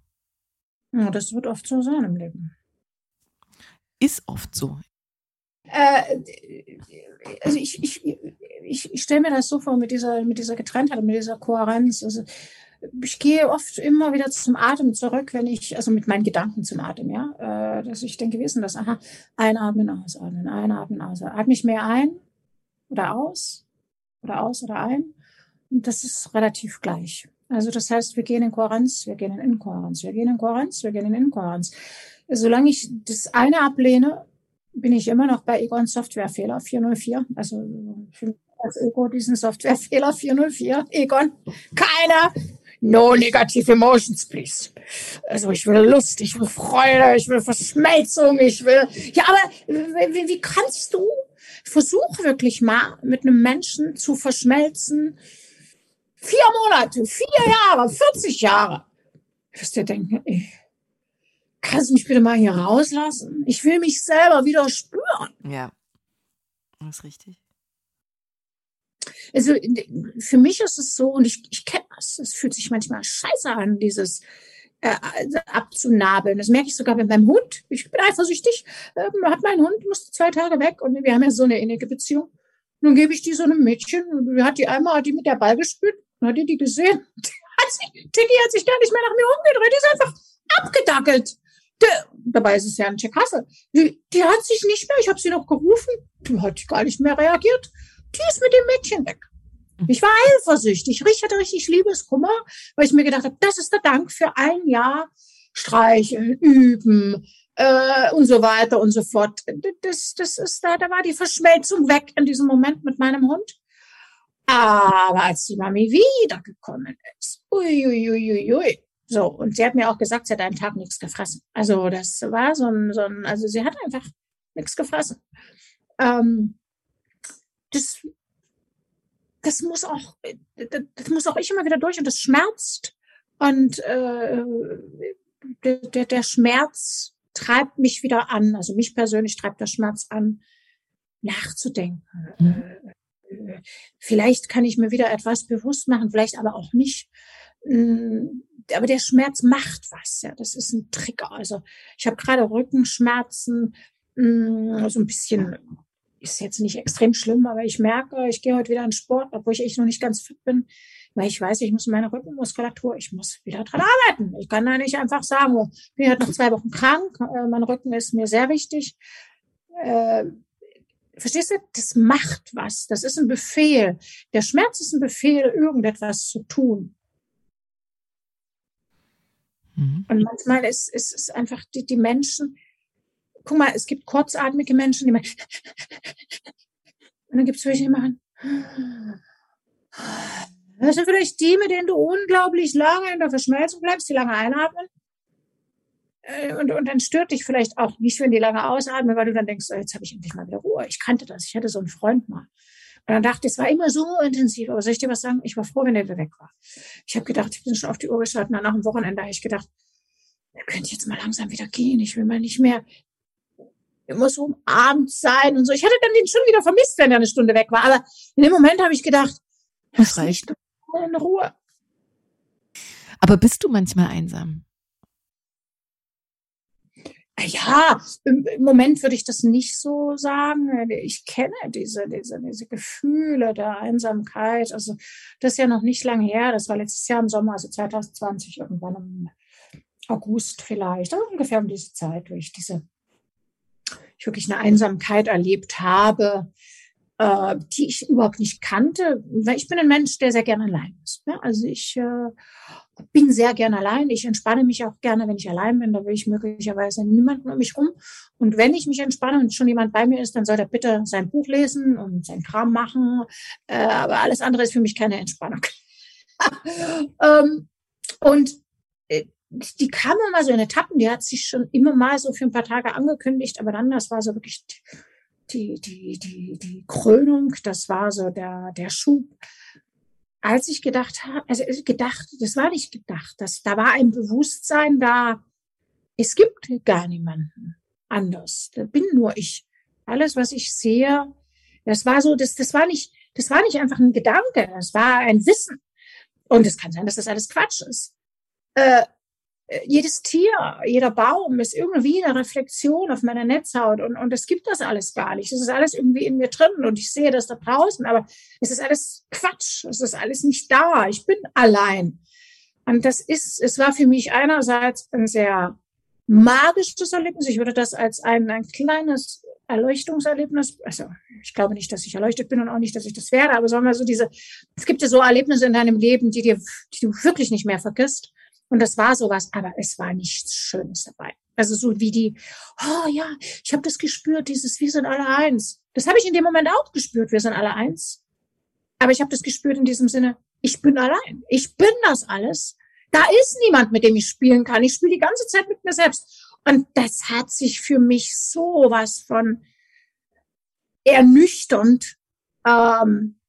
Ja, das wird oft so sein im Leben. Ist oft so. Äh, also ich, ich, ich, ich stelle mir das so vor mit dieser, mit dieser Getrenntheit, mit dieser Kohärenz. Also ich gehe oft immer wieder zum Atem zurück, wenn ich, also mit meinen Gedanken zum Atem, ja, äh, dass ich denke, denn das? Aha, einatmen, ausatmen, einatmen, ausatmen. Atme ich mehr ein oder aus oder aus oder ein? Das ist relativ gleich. Also das heißt, wir gehen in Kohärenz, wir gehen in Inkohärenz, wir gehen in Kohärenz, wir gehen in Inkohärenz. Solange ich das eine ablehne, bin ich immer noch bei Egon Softwarefehler 404. Also als Ego diesen Softwarefehler 404. Egon, keiner. No negative emotions, please. Also ich will Lust, ich will Freude, ich will Verschmelzung, ich will. Ja, aber wie, wie kannst du? Versuch wirklich mal mit einem Menschen zu verschmelzen. Vier Monate, vier Jahre, 40 Jahre. Wirst dir denken, ey, kannst du mich bitte mal hier rauslassen? Ich will mich selber wieder spüren. Ja, das ist richtig. Also für mich ist es so, und ich, ich kenne das, es fühlt sich manchmal scheiße an, dieses äh, abzunabeln. Das merke ich sogar bei meinem Hund. Ich bin eifersüchtig, ähm, hat mein Hund, musste zwei Tage weg und wir haben ja so eine innige Beziehung. Nun gebe ich die so einem Mädchen, hat die einmal, hat die mit der Ball gespielt, hat die die gesehen. Die hat sich, Tiki hat sich gar nicht mehr nach mir umgedreht, die ist einfach abgedackelt. Der, dabei ist es ja ein Jack Hassel. Die, die hat sich nicht mehr, ich habe sie noch gerufen, die hat gar nicht mehr reagiert. Die ist mit dem Mädchen weg. Ich war eifersüchtig. Ich hatte richtig Liebeskummer, weil ich mir gedacht habe, das ist der Dank für ein Jahr streicheln, üben äh, und so weiter und so fort. Das, das ist da, da war die Verschmelzung weg in diesem Moment mit meinem Hund. Aber als die Mami wiedergekommen ist, uiuiuiui, ui, ui, so, und sie hat mir auch gesagt, sie hat einen Tag nichts gefressen. Also das war so ein, so ein also sie hat einfach nichts gefressen. Ähm, das, das muss auch, das muss auch ich immer wieder durch und das schmerzt. Und äh, der, der, der Schmerz treibt mich wieder an. Also mich persönlich treibt der Schmerz an, nachzudenken. Mhm. Äh, Vielleicht kann ich mir wieder etwas bewusst machen, vielleicht aber auch nicht. Mm, Aber der Schmerz macht was. Ja, das ist ein Trigger. Also ich habe gerade Rückenschmerzen, mm, so ein bisschen ist jetzt nicht extrem schlimm, aber ich merke, ich gehe heute wieder in Sport, obwohl ich echt noch nicht ganz fit bin, weil ich weiß, ich muss meine Rückenmuskulatur, ich muss wieder dran arbeiten. Ich kann da nicht einfach sagen, oh, ich bin halt noch zwei Wochen krank, äh, mein Rücken ist mir sehr wichtig. Verstehst du? Das macht was. Das ist ein Befehl. Der Schmerz ist ein Befehl, irgendetwas zu tun. Mhm. Und manchmal ist, ist es einfach die, die Menschen, guck mal, es gibt kurzatmige Menschen, die machen Und dann gibt es welche, die machen. Das sind vielleicht die, mit denen du unglaublich lange in der Verschmelzung bleibst, die lange einatmen. Äh, und, und dann stört dich vielleicht auch nicht, wenn die lange ausatmen, weil du dann denkst, oh, jetzt habe ich endlich mal wieder Ruhe. Ich kannte das. Ich hatte so einen Freund mal. Und dann dachte ich, es war immer so intensiv. Aber soll ich dir was sagen? Ich war froh, wenn der wieder weg war. Ich habe gedacht, ich bin schon auf die Uhr geschaut. Und dann nach dem Wochenende habe ich gedacht, er könnte jetzt mal langsam wieder gehen. Ich will mal nicht mehr immer so um Abend sein und so. Ich hatte dann den schon wieder vermisst, wenn er eine Stunde weg war. Aber in dem Moment habe ich gedacht, das reicht. In Ruhe. Aber bist du manchmal einsam? Ja, im, Moment würde ich das nicht so sagen. Ich kenne diese, diese, diese Gefühle der Einsamkeit. Also das ist ja noch nicht lange her. Das war letztes Jahr im Sommer, also 2020, irgendwann im August vielleicht, also ungefähr um diese Zeit, wo ich diese, ich wirklich eine Einsamkeit erlebt habe, äh, die ich überhaupt nicht kannte. Weil ich bin ein Mensch, der sehr gerne allein ist. Ne? Also ich äh, bin sehr gerne allein. Ich entspanne mich auch gerne, wenn ich allein bin. Da will ich möglicherweise niemanden um mich rum. Und wenn ich mich entspanne und schon jemand bei mir ist, dann soll er bitte sein Buch lesen und sein Kram machen. Äh, aber alles andere ist für mich keine Entspannung. ähm, und äh, die kam immer so in Etappen, die hat sich schon immer mal so für ein paar Tage angekündigt, aber dann, das war so wirklich die, die, die, die Krönung, das war so der, der Schub. Als ich gedacht habe, also gedacht, das war nicht gedacht, das, da war ein Bewusstsein da, es gibt gar niemanden anders, da bin nur ich. Alles, was ich sehe, das war so, das, das war nicht, das war nicht einfach ein Gedanke, das war ein Wissen. Und es kann sein, dass das alles Quatsch ist. Äh, jedes Tier, jeder Baum ist irgendwie eine Reflexion auf meiner Netzhaut und, und es gibt das alles gar nicht. Es ist alles irgendwie in mir drin und ich sehe das da draußen, aber es ist alles Quatsch. Es ist alles nicht da. Ich bin allein. Und das ist, es war für mich einerseits ein sehr magisches Erlebnis. Ich würde das als ein, ein kleines Erleuchtungserlebnis, also ich glaube nicht, dass ich erleuchtet bin und auch nicht, dass ich das werde, aber sagen wir so diese, es gibt ja so Erlebnisse in deinem Leben, die dir, die du wirklich nicht mehr vergisst. Und das war sowas, aber es war nichts Schönes dabei. Also so wie die, oh ja, ich habe das gespürt, dieses Wir sind alle eins. Das habe ich in dem Moment auch gespürt, wir sind alle eins. Aber ich habe das gespürt in diesem Sinne, ich bin allein. Ich bin das alles. Da ist niemand, mit dem ich spielen kann. Ich spiele die ganze Zeit mit mir selbst. Und das hat sich für mich so was von ernüchternd ähm,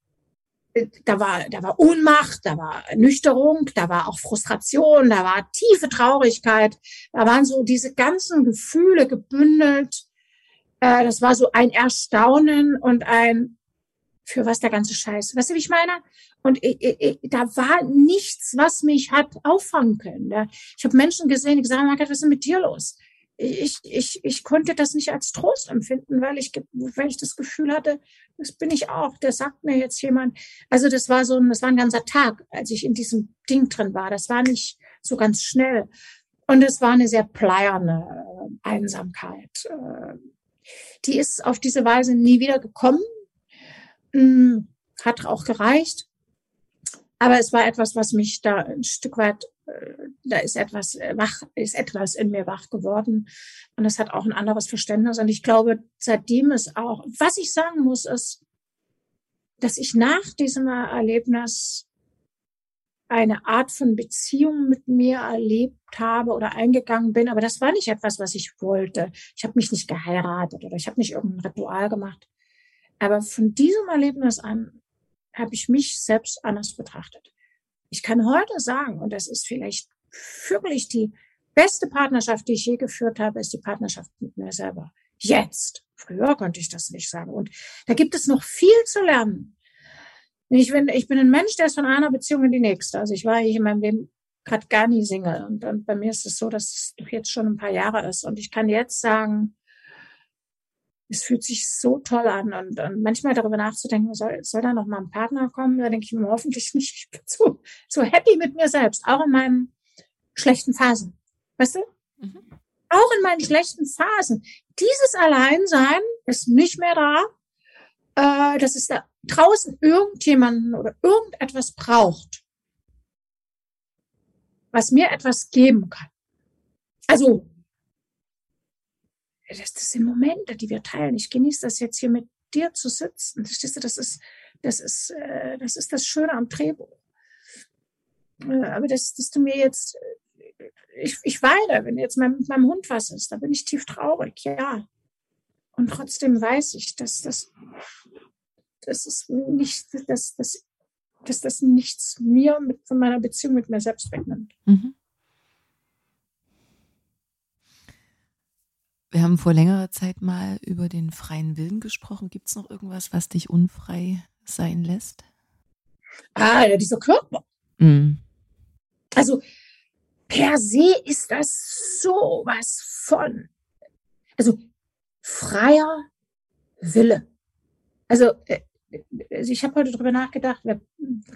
da war, da war Ohnmacht, da war Nüchterung, da war auch Frustration, da war tiefe Traurigkeit, da waren so diese ganzen Gefühle gebündelt. Äh, das war so ein Erstaunen und ein, für was der ganze Scheiß. Weißt du, wie ich meine? Und ich, ich, da war nichts, was mich hat auffangen können. Ich habe Menschen gesehen, die gesagt haben, was ist denn mit dir los? Ich, ich, ich konnte das nicht als Trost empfinden, weil ich, weil ich das Gefühl hatte, das bin ich auch, der sagt mir jetzt jemand. Also das war so ein, das war ein ganzer Tag, als ich in diesem Ding drin war. Das war nicht so ganz schnell. Und es war eine sehr pleierne äh, Einsamkeit. Äh, die ist auf diese Weise nie wieder gekommen. Hm, hat auch gereicht. Aber es war etwas, was mich da ein Stück weit da ist etwas äh, wach, ist etwas in mir wach geworden. Und das hat auch ein anderes Verständnis. Und ich glaube, seitdem ist auch, was ich sagen muss, ist, dass ich nach diesem Erlebnis eine Art von Beziehung mit mir erlebt habe oder eingegangen bin. Aber das war nicht etwas, was ich wollte. Ich habe mich nicht geheiratet oder ich habe nicht irgendein Ritual gemacht. Aber von diesem Erlebnis an habe ich mich selbst anders betrachtet. Ich kann heute sagen, und das ist vielleicht wirklich die beste Partnerschaft, die ich je geführt habe, ist die Partnerschaft mit mir selber. Jetzt. Früher konnte ich das nicht sagen. Und da gibt es noch viel zu lernen. Ich bin, ich bin ein Mensch, der ist von einer Beziehung in die nächste. Also ich war hier in meinem Leben gerade gar nie Single. Und, und bei mir ist es so, dass es doch jetzt schon ein paar Jahre ist. Und ich kann jetzt sagen, es fühlt sich so toll an und, und manchmal darüber nachzudenken, soll, soll da noch mal ein Partner kommen? Da denke ich mir hoffentlich nicht. Ich bin so, so happy mit mir selbst, auch in meinen schlechten Phasen. Weißt du? Mhm. Auch in meinen schlechten Phasen. Dieses Alleinsein ist nicht mehr da, äh, dass es da draußen irgendjemanden oder irgendetwas braucht, was mir etwas geben kann. Also das, das sind Momente, die wir teilen. Ich genieße das jetzt hier mit dir zu sitzen. Verstehst du, das ist, das ist, äh, das ist das Schöne am Drehbuch. Äh, aber dass, dass du mir jetzt, äh, ich, ich weine, wenn jetzt mein, meinem Hund was ist, da bin ich tief traurig, ja. Und trotzdem weiß ich, dass das, das nicht, dass, dass, dass das nichts mir mit, von meiner Beziehung mit mir selbst wegnimmt. Mhm. Wir haben vor längerer Zeit mal über den freien Willen gesprochen. Gibt es noch irgendwas, was dich unfrei sein lässt? Ah, ja, dieser Körper. Mm. Also per se ist das sowas von, also freier Wille. Also, äh, also ich habe heute drüber nachgedacht, wer,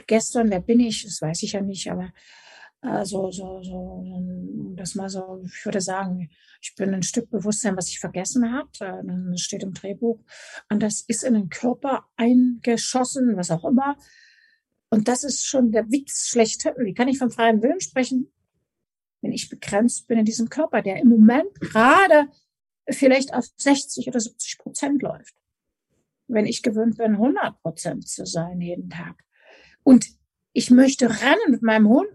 gestern, wer bin ich, das weiß ich ja nicht, aber äh, so, so, so, das mal so, ich würde sagen, ich bin ein Stück Bewusstsein, was ich vergessen habe. Äh, das steht im Drehbuch. Und das ist in den Körper eingeschossen, was auch immer. Und das ist schon der Witz schlechthin. Wie kann ich vom freien Willen sprechen, wenn ich begrenzt bin in diesem Körper, der im Moment gerade vielleicht auf 60 oder 70 Prozent läuft. Wenn ich gewöhnt bin, 100 Prozent zu sein jeden Tag. Und ich möchte rennen mit meinem Hund.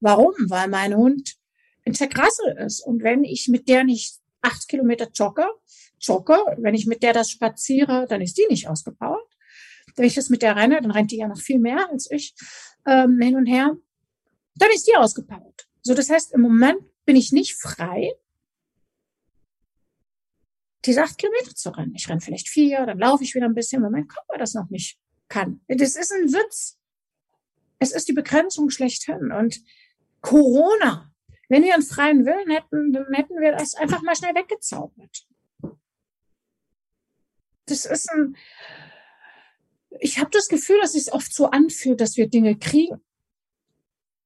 Warum? Weil mein Hund ein Zerkrassel ist. Und wenn ich mit der nicht acht Kilometer jogge, jogge, wenn ich mit der das spaziere, dann ist die nicht ausgepowert. Wenn ich das mit der renne, dann rennt die ja noch viel mehr als ich ähm, hin und her. Dann ist die ausgepowert. So, das heißt, im Moment bin ich nicht frei, diese acht Kilometer zu rennen. Ich renne vielleicht vier, dann laufe ich wieder ein bisschen, weil mein Körper das noch nicht kann. Das ist ein Witz. Es ist die Begrenzung schlechthin. Und Corona wenn wir einen freien Willen hätten, dann hätten wir das einfach mal schnell weggezaubert. Das ist ein, ich habe das Gefühl, dass es oft so anfühlt, dass wir Dinge kriegen.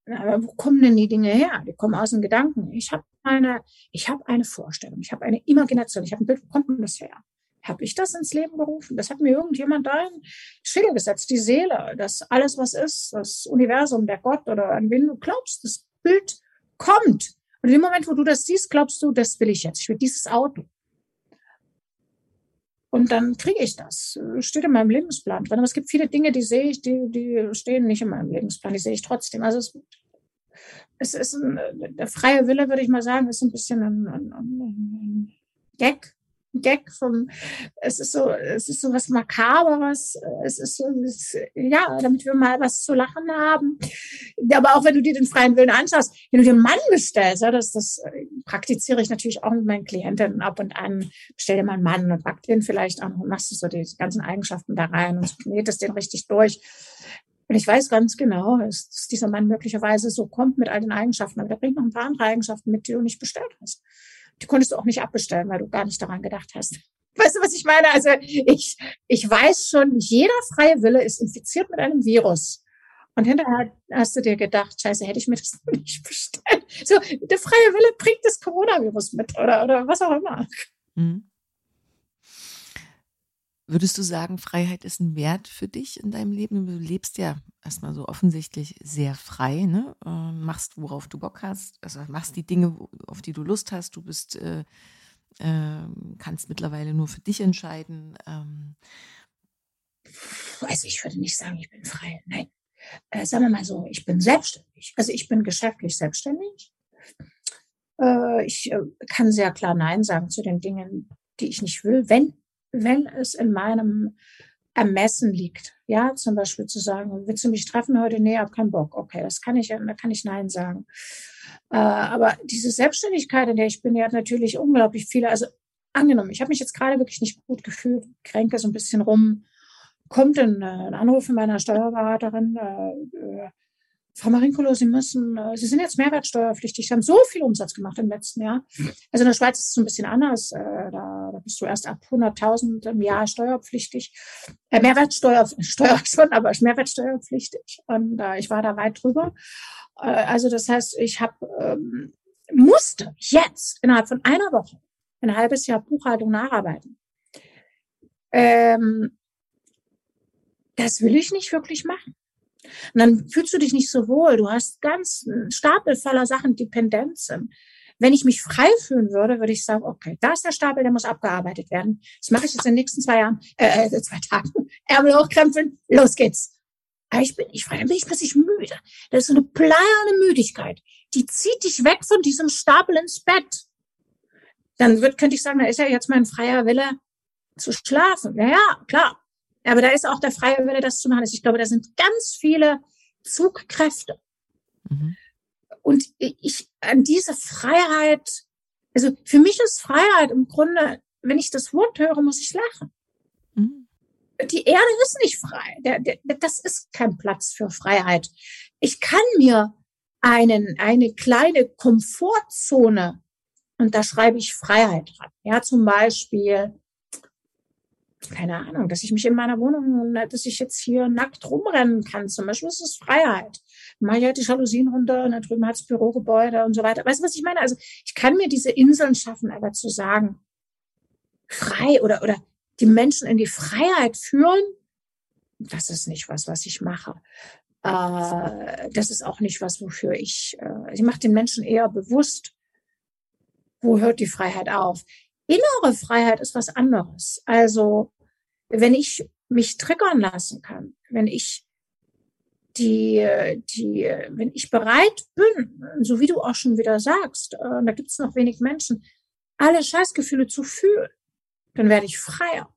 Aber wo kommen denn die Dinge her? Die kommen aus den Gedanken. Ich habe eine, ich habe eine Vorstellung, ich habe eine Imagination, ich habe ein Bild, wo kommt denn das her? Habe ich das ins Leben gerufen? Das hat mir irgendjemand da in Schädel gesetzt, die Seele, dass alles, was ist, das Universum, der Gott oder an wen du glaubst, das Bild kommt. Und in dem Moment, wo du das siehst, glaubst du, das will ich jetzt. Ich will dieses Auto. Und dann kriege ich das. Steht in meinem Lebensplan drin. Aber es gibt viele Dinge, die sehe ich, die, die stehen nicht in meinem Lebensplan. Die sehe ich trotzdem. Also es, es ist ein, der freie Wille, würde ich mal sagen, ist ein bisschen ein, ein, ein Gag. Gag vom, es ist so, es ist so was Makaberes, es ist so, es, ja, damit wir mal was zu lachen haben. Aber auch wenn du dir den freien Willen anschaust, wenn du dir einen Mann bestellst, ja, das, das praktiziere ich natürlich auch mit meinen Klientinnen ab und an, bestell dir mal einen Mann und pack den vielleicht an und machst du so die ganzen Eigenschaften da rein und knetest den richtig durch. Und ich weiß ganz genau, dass dieser Mann möglicherweise so kommt mit all den Eigenschaften, aber der bringt noch ein paar andere Eigenschaften mit, die du nicht bestellt hast die konntest du auch nicht abbestellen, weil du gar nicht daran gedacht hast. Weißt du, was ich meine? Also ich, ich weiß schon, jeder freie Wille ist infiziert mit einem Virus. Und hinterher hast du dir gedacht, scheiße, hätte ich mir das nicht bestellt. So, der freie Wille bringt das Coronavirus mit oder, oder was auch immer. Mhm. Würdest du sagen, Freiheit ist ein Wert für dich in deinem Leben? Du lebst ja erstmal so offensichtlich sehr frei, ne? Äh, machst, worauf du Bock hast, also machst die Dinge, auf die du Lust hast. Du bist, äh, äh, kannst mittlerweile nur für dich entscheiden. Ähm. Also ich würde nicht sagen, ich bin frei. Nein. Äh, sagen wir mal so, ich bin selbstständig. Also ich bin geschäftlich selbstständig. Äh, ich äh, kann sehr klar Nein sagen zu den Dingen, die ich nicht will, wenn wenn es in meinem Ermessen liegt. Ja, zum Beispiel zu sagen, willst du mich treffen heute? Nee, hab keinen Bock. Okay, das kann ich, da kann ich Nein sagen. Äh, aber diese Selbstständigkeit, in der ich bin, die hat natürlich unglaublich viele, also angenommen, ich habe mich jetzt gerade wirklich nicht gut gefühlt, kränke so ein bisschen rum, kommt ein, äh, ein Anruf von meiner Steuerberaterin, äh, äh Frau Marinkolo, Sie müssen, äh, Sie sind jetzt mehrwertsteuerpflichtig. Sie haben so viel Umsatz gemacht im letzten Jahr. Also in der Schweiz ist es so ein bisschen anders. Äh, da, da bist du erst ab 100.000 im Jahr steuerpflichtig. Äh, Mehrwertsteuer, Steuer schon, aber Mehrwertsteuerpflichtig. Und äh, ich war da weit drüber. Äh, also das heißt, ich habe ähm, musste jetzt innerhalb von einer Woche ein halbes Jahr Buchhaltung nacharbeiten. Ähm, das will ich nicht wirklich machen. Und dann fühlst du dich nicht so wohl. Du hast ganz einen Stapel voller Sachen, sind. Wenn ich mich frei fühlen würde, würde ich sagen, okay, da ist der Stapel, der muss abgearbeitet werden. Das mache ich jetzt in den nächsten zwei Jahren, äh, äh zwei Tagen. Ärmel hochkrempeln, los geht's. Aber ich bin nicht frei, dann bin ich plötzlich müde. Das ist so eine bleierne Müdigkeit. Die zieht dich weg von diesem Stapel ins Bett. Dann wird, könnte ich sagen, da ist ja jetzt mein freier Wille zu schlafen. Ja, ja, klar. Aber da ist auch der freie Wille, das zu machen. Also ich glaube, da sind ganz viele Zugkräfte. Mhm. Und ich, an diese Freiheit, also für mich ist Freiheit im Grunde, wenn ich das Wort höre, muss ich lachen. Mhm. Die Erde ist nicht frei. Der, der, das ist kein Platz für Freiheit. Ich kann mir einen, eine kleine Komfortzone, und da schreibe ich Freiheit dran. Ja, zum Beispiel, keine Ahnung, dass ich mich in meiner Wohnung, dass ich jetzt hier nackt rumrennen kann. Zum Beispiel das ist Freiheit. Mal halt die Jalousien runter und da drüben hat's Bürogebäude und so weiter. Weißt du, was ich meine? Also ich kann mir diese Inseln schaffen, aber zu sagen, frei oder, oder die Menschen in die Freiheit führen, das ist nicht was, was ich mache. Äh, das ist auch nicht was, wofür ich, äh, ich mache den Menschen eher bewusst, wo hört die Freiheit auf. Innere Freiheit ist was anderes. Also, wenn ich mich triggern lassen kann, wenn ich die, die, wenn ich bereit bin, so wie du auch schon wieder sagst, äh, da gibt es noch wenig Menschen, alle Scheißgefühle zu fühlen, dann werde ich freier.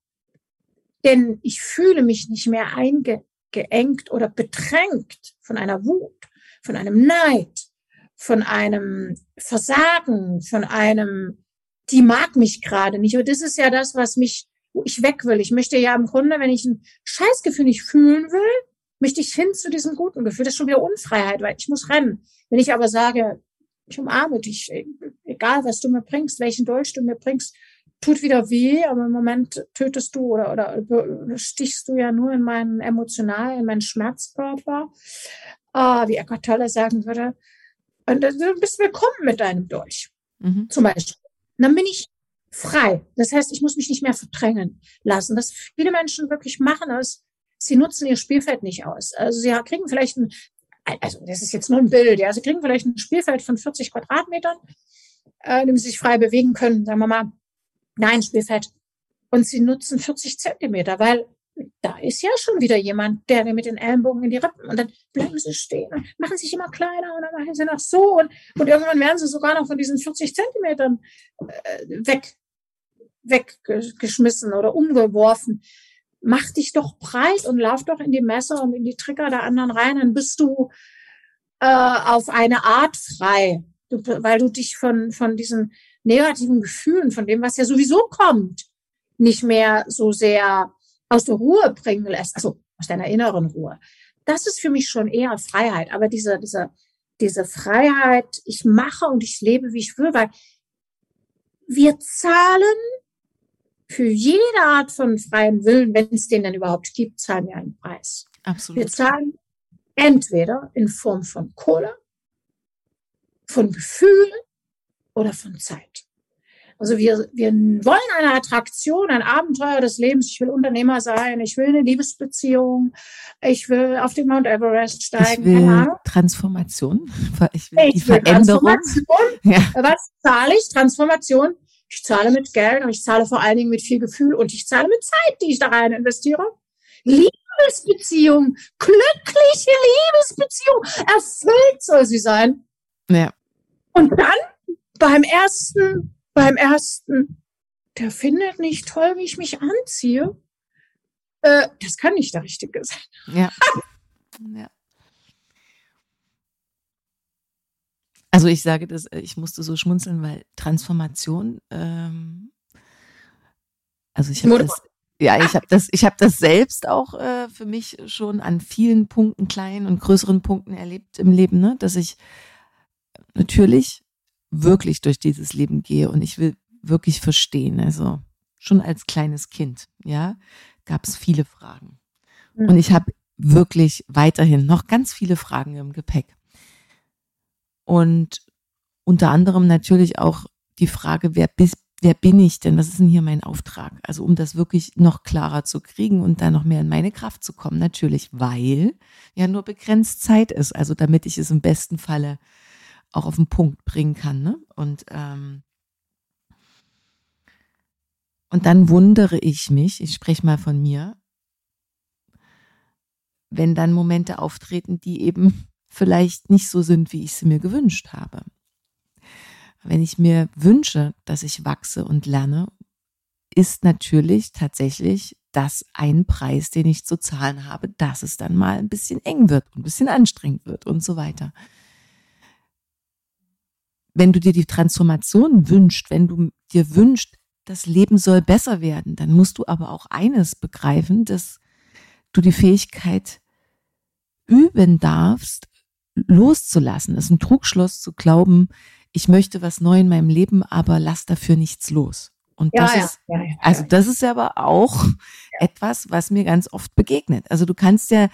Denn ich fühle mich nicht mehr eingeengt oder bedrängt von einer Wut, von einem Neid, von einem Versagen, von einem die mag mich gerade nicht. Und das ist ja das, was mich, wo ich weg will. Ich möchte ja im Grunde, wenn ich ein Scheißgefühl nicht fühlen will, möchte ich hin zu diesem guten Gefühl. Das ist schon wieder Unfreiheit, weil ich muss rennen. Wenn ich aber sage, ich umarme dich, egal was du mir bringst, welchen Dolch du mir bringst, tut wieder weh, aber im Moment tötest du oder, oder stichst du ja nur in meinen emotional, in meinen Schmerzkörper. Ah, wie Eckart Tolle sagen würde. Und du bist willkommen mit deinem Dolch. Mhm. Zum Beispiel. Dann bin ich frei. Das heißt, ich muss mich nicht mehr verdrängen lassen. Was viele Menschen wirklich machen, ist, sie nutzen ihr Spielfeld nicht aus. Also sie kriegen vielleicht ein, also das ist jetzt nur ein Bild, ja, sie kriegen vielleicht ein Spielfeld von 40 Quadratmetern, äh, in dem sie sich frei bewegen können, sagen wir mal, nein, Spielfeld. Und sie nutzen 40 Zentimeter, weil da ist ja schon wieder jemand, der mit den Ellenbogen in die Rippen und dann bleiben sie stehen und machen sich immer kleiner und dann machen sie noch so und, und irgendwann werden sie sogar noch von diesen 40 Zentimetern äh, weg, weggeschmissen oder umgeworfen. Mach dich doch breit und lauf doch in die Messer und in die Trigger der anderen rein, dann bist du äh, auf eine Art frei, du, weil du dich von, von diesen negativen Gefühlen, von dem, was ja sowieso kommt, nicht mehr so sehr aus der Ruhe bringen lässt, also aus deiner inneren Ruhe, das ist für mich schon eher Freiheit. Aber diese, diese, diese Freiheit, ich mache und ich lebe, wie ich will, weil wir zahlen für jede Art von freien Willen, wenn es den denn überhaupt gibt, zahlen wir einen Preis. Absolut. Wir zahlen entweder in Form von Kohle, von Gefühlen oder von Zeit. Also wir, wir wollen eine Attraktion, ein Abenteuer des Lebens. Ich will Unternehmer sein, ich will eine Liebesbeziehung, ich will auf den Mount Everest steigen. Ich will Transformation, ich will ich die will Veränderung. Ja. Was zahle ich? Transformation. Ich zahle mit Geld und ich zahle vor allen Dingen mit viel Gefühl und ich zahle mit Zeit, die ich da rein investiere. Liebesbeziehung, glückliche Liebesbeziehung, erfüllt soll sie sein. Ja. Und dann beim ersten beim ersten, der findet nicht toll, wie ich mich anziehe. Äh, das kann nicht der Richtige sein. Ja. ja. Also ich sage das, äh, ich musste so schmunzeln, weil Transformation, ähm, also ich habe das, ja, ich habe das, ich habe das selbst auch äh, für mich schon an vielen Punkten, kleinen und größeren Punkten erlebt im Leben, ne, dass ich natürlich wirklich durch dieses Leben gehe und ich will wirklich verstehen. Also schon als kleines Kind, ja, gab es viele Fragen. Mhm. Und ich habe wirklich weiterhin noch ganz viele Fragen im Gepäck. Und unter anderem natürlich auch die Frage, wer, bis, wer bin ich denn? Was ist denn hier mein Auftrag? Also um das wirklich noch klarer zu kriegen und da noch mehr in meine Kraft zu kommen, natürlich, weil ja nur begrenzt Zeit ist. Also damit ich es im besten Falle auch auf den Punkt bringen kann. Ne? Und, ähm, und dann wundere ich mich, ich spreche mal von mir, wenn dann Momente auftreten, die eben vielleicht nicht so sind, wie ich sie mir gewünscht habe. Wenn ich mir wünsche, dass ich wachse und lerne, ist natürlich tatsächlich das ein Preis, den ich zu zahlen habe, dass es dann mal ein bisschen eng wird, ein bisschen anstrengend wird und so weiter. Wenn du dir die Transformation wünschst, wenn du dir wünschst, das Leben soll besser werden, dann musst du aber auch eines begreifen, dass du die Fähigkeit üben darfst, loszulassen. Es ist ein Trugschluss zu glauben, ich möchte was neu in meinem Leben, aber lass dafür nichts los. Und ja, das ja, ist, ja, also das ist aber auch etwas, was mir ganz oft begegnet. Also du kannst ja,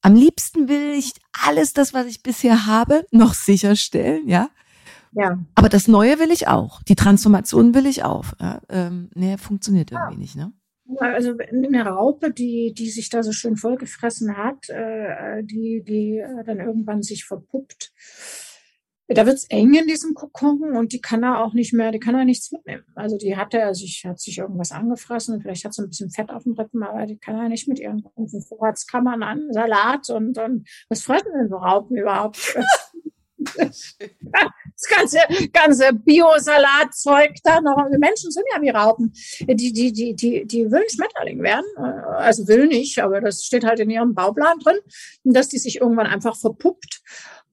am liebsten will ich alles das, was ich bisher habe, noch sicherstellen, ja. Ja. Aber das Neue will ich auch. Die Transformation will ich auch. Ja, ähm, nee, funktioniert irgendwie nicht, ne? Also eine Raupe, die, die sich da so schön vollgefressen hat, äh, die, die äh, dann irgendwann sich verpuppt. Da wird's eng in diesem Kokon und die kann er auch nicht mehr, die kann er nichts mitnehmen. Also die hat er sich, hat sich irgendwas angefressen, vielleicht hat sie ein bisschen Fett auf dem Rippen, aber die kann er nicht mit ihren Vorratskammern an, Salat und, und was fressen denn so Raupen überhaupt? das ganze, ganze Bio-Salatzeug da noch. Die Menschen sind ja wie Raupen. Die, die, die, die, die will Schmetterling werden. Also will nicht, aber das steht halt in ihrem Bauplan drin, dass die sich irgendwann einfach verpuppt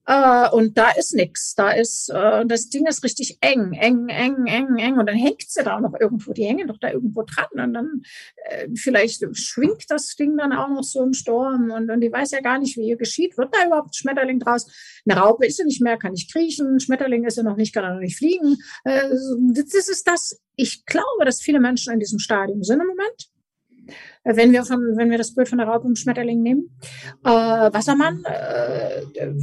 äh, und da ist nix. Da ist, äh, das Ding ist richtig eng, eng, eng, eng, eng. Und dann hängt sie da noch irgendwo. Die hängen doch da irgendwo dran. Und dann äh, vielleicht schwingt das Ding dann auch noch so im Sturm. Und, und die weiß ja gar nicht, wie ihr geschieht. Wird da überhaupt Schmetterling draus? Eine Raupe ist sie nicht mehr, kann nicht kriechen. Schmetterling ist sie noch nicht, kann noch nicht fliegen. Äh, das ist das. Ich glaube, dass viele Menschen in diesem Stadium sind im Moment wenn wir von, wenn wir das Bild von der Raupe und Schmetterling nehmen. Äh, Wassermann, äh,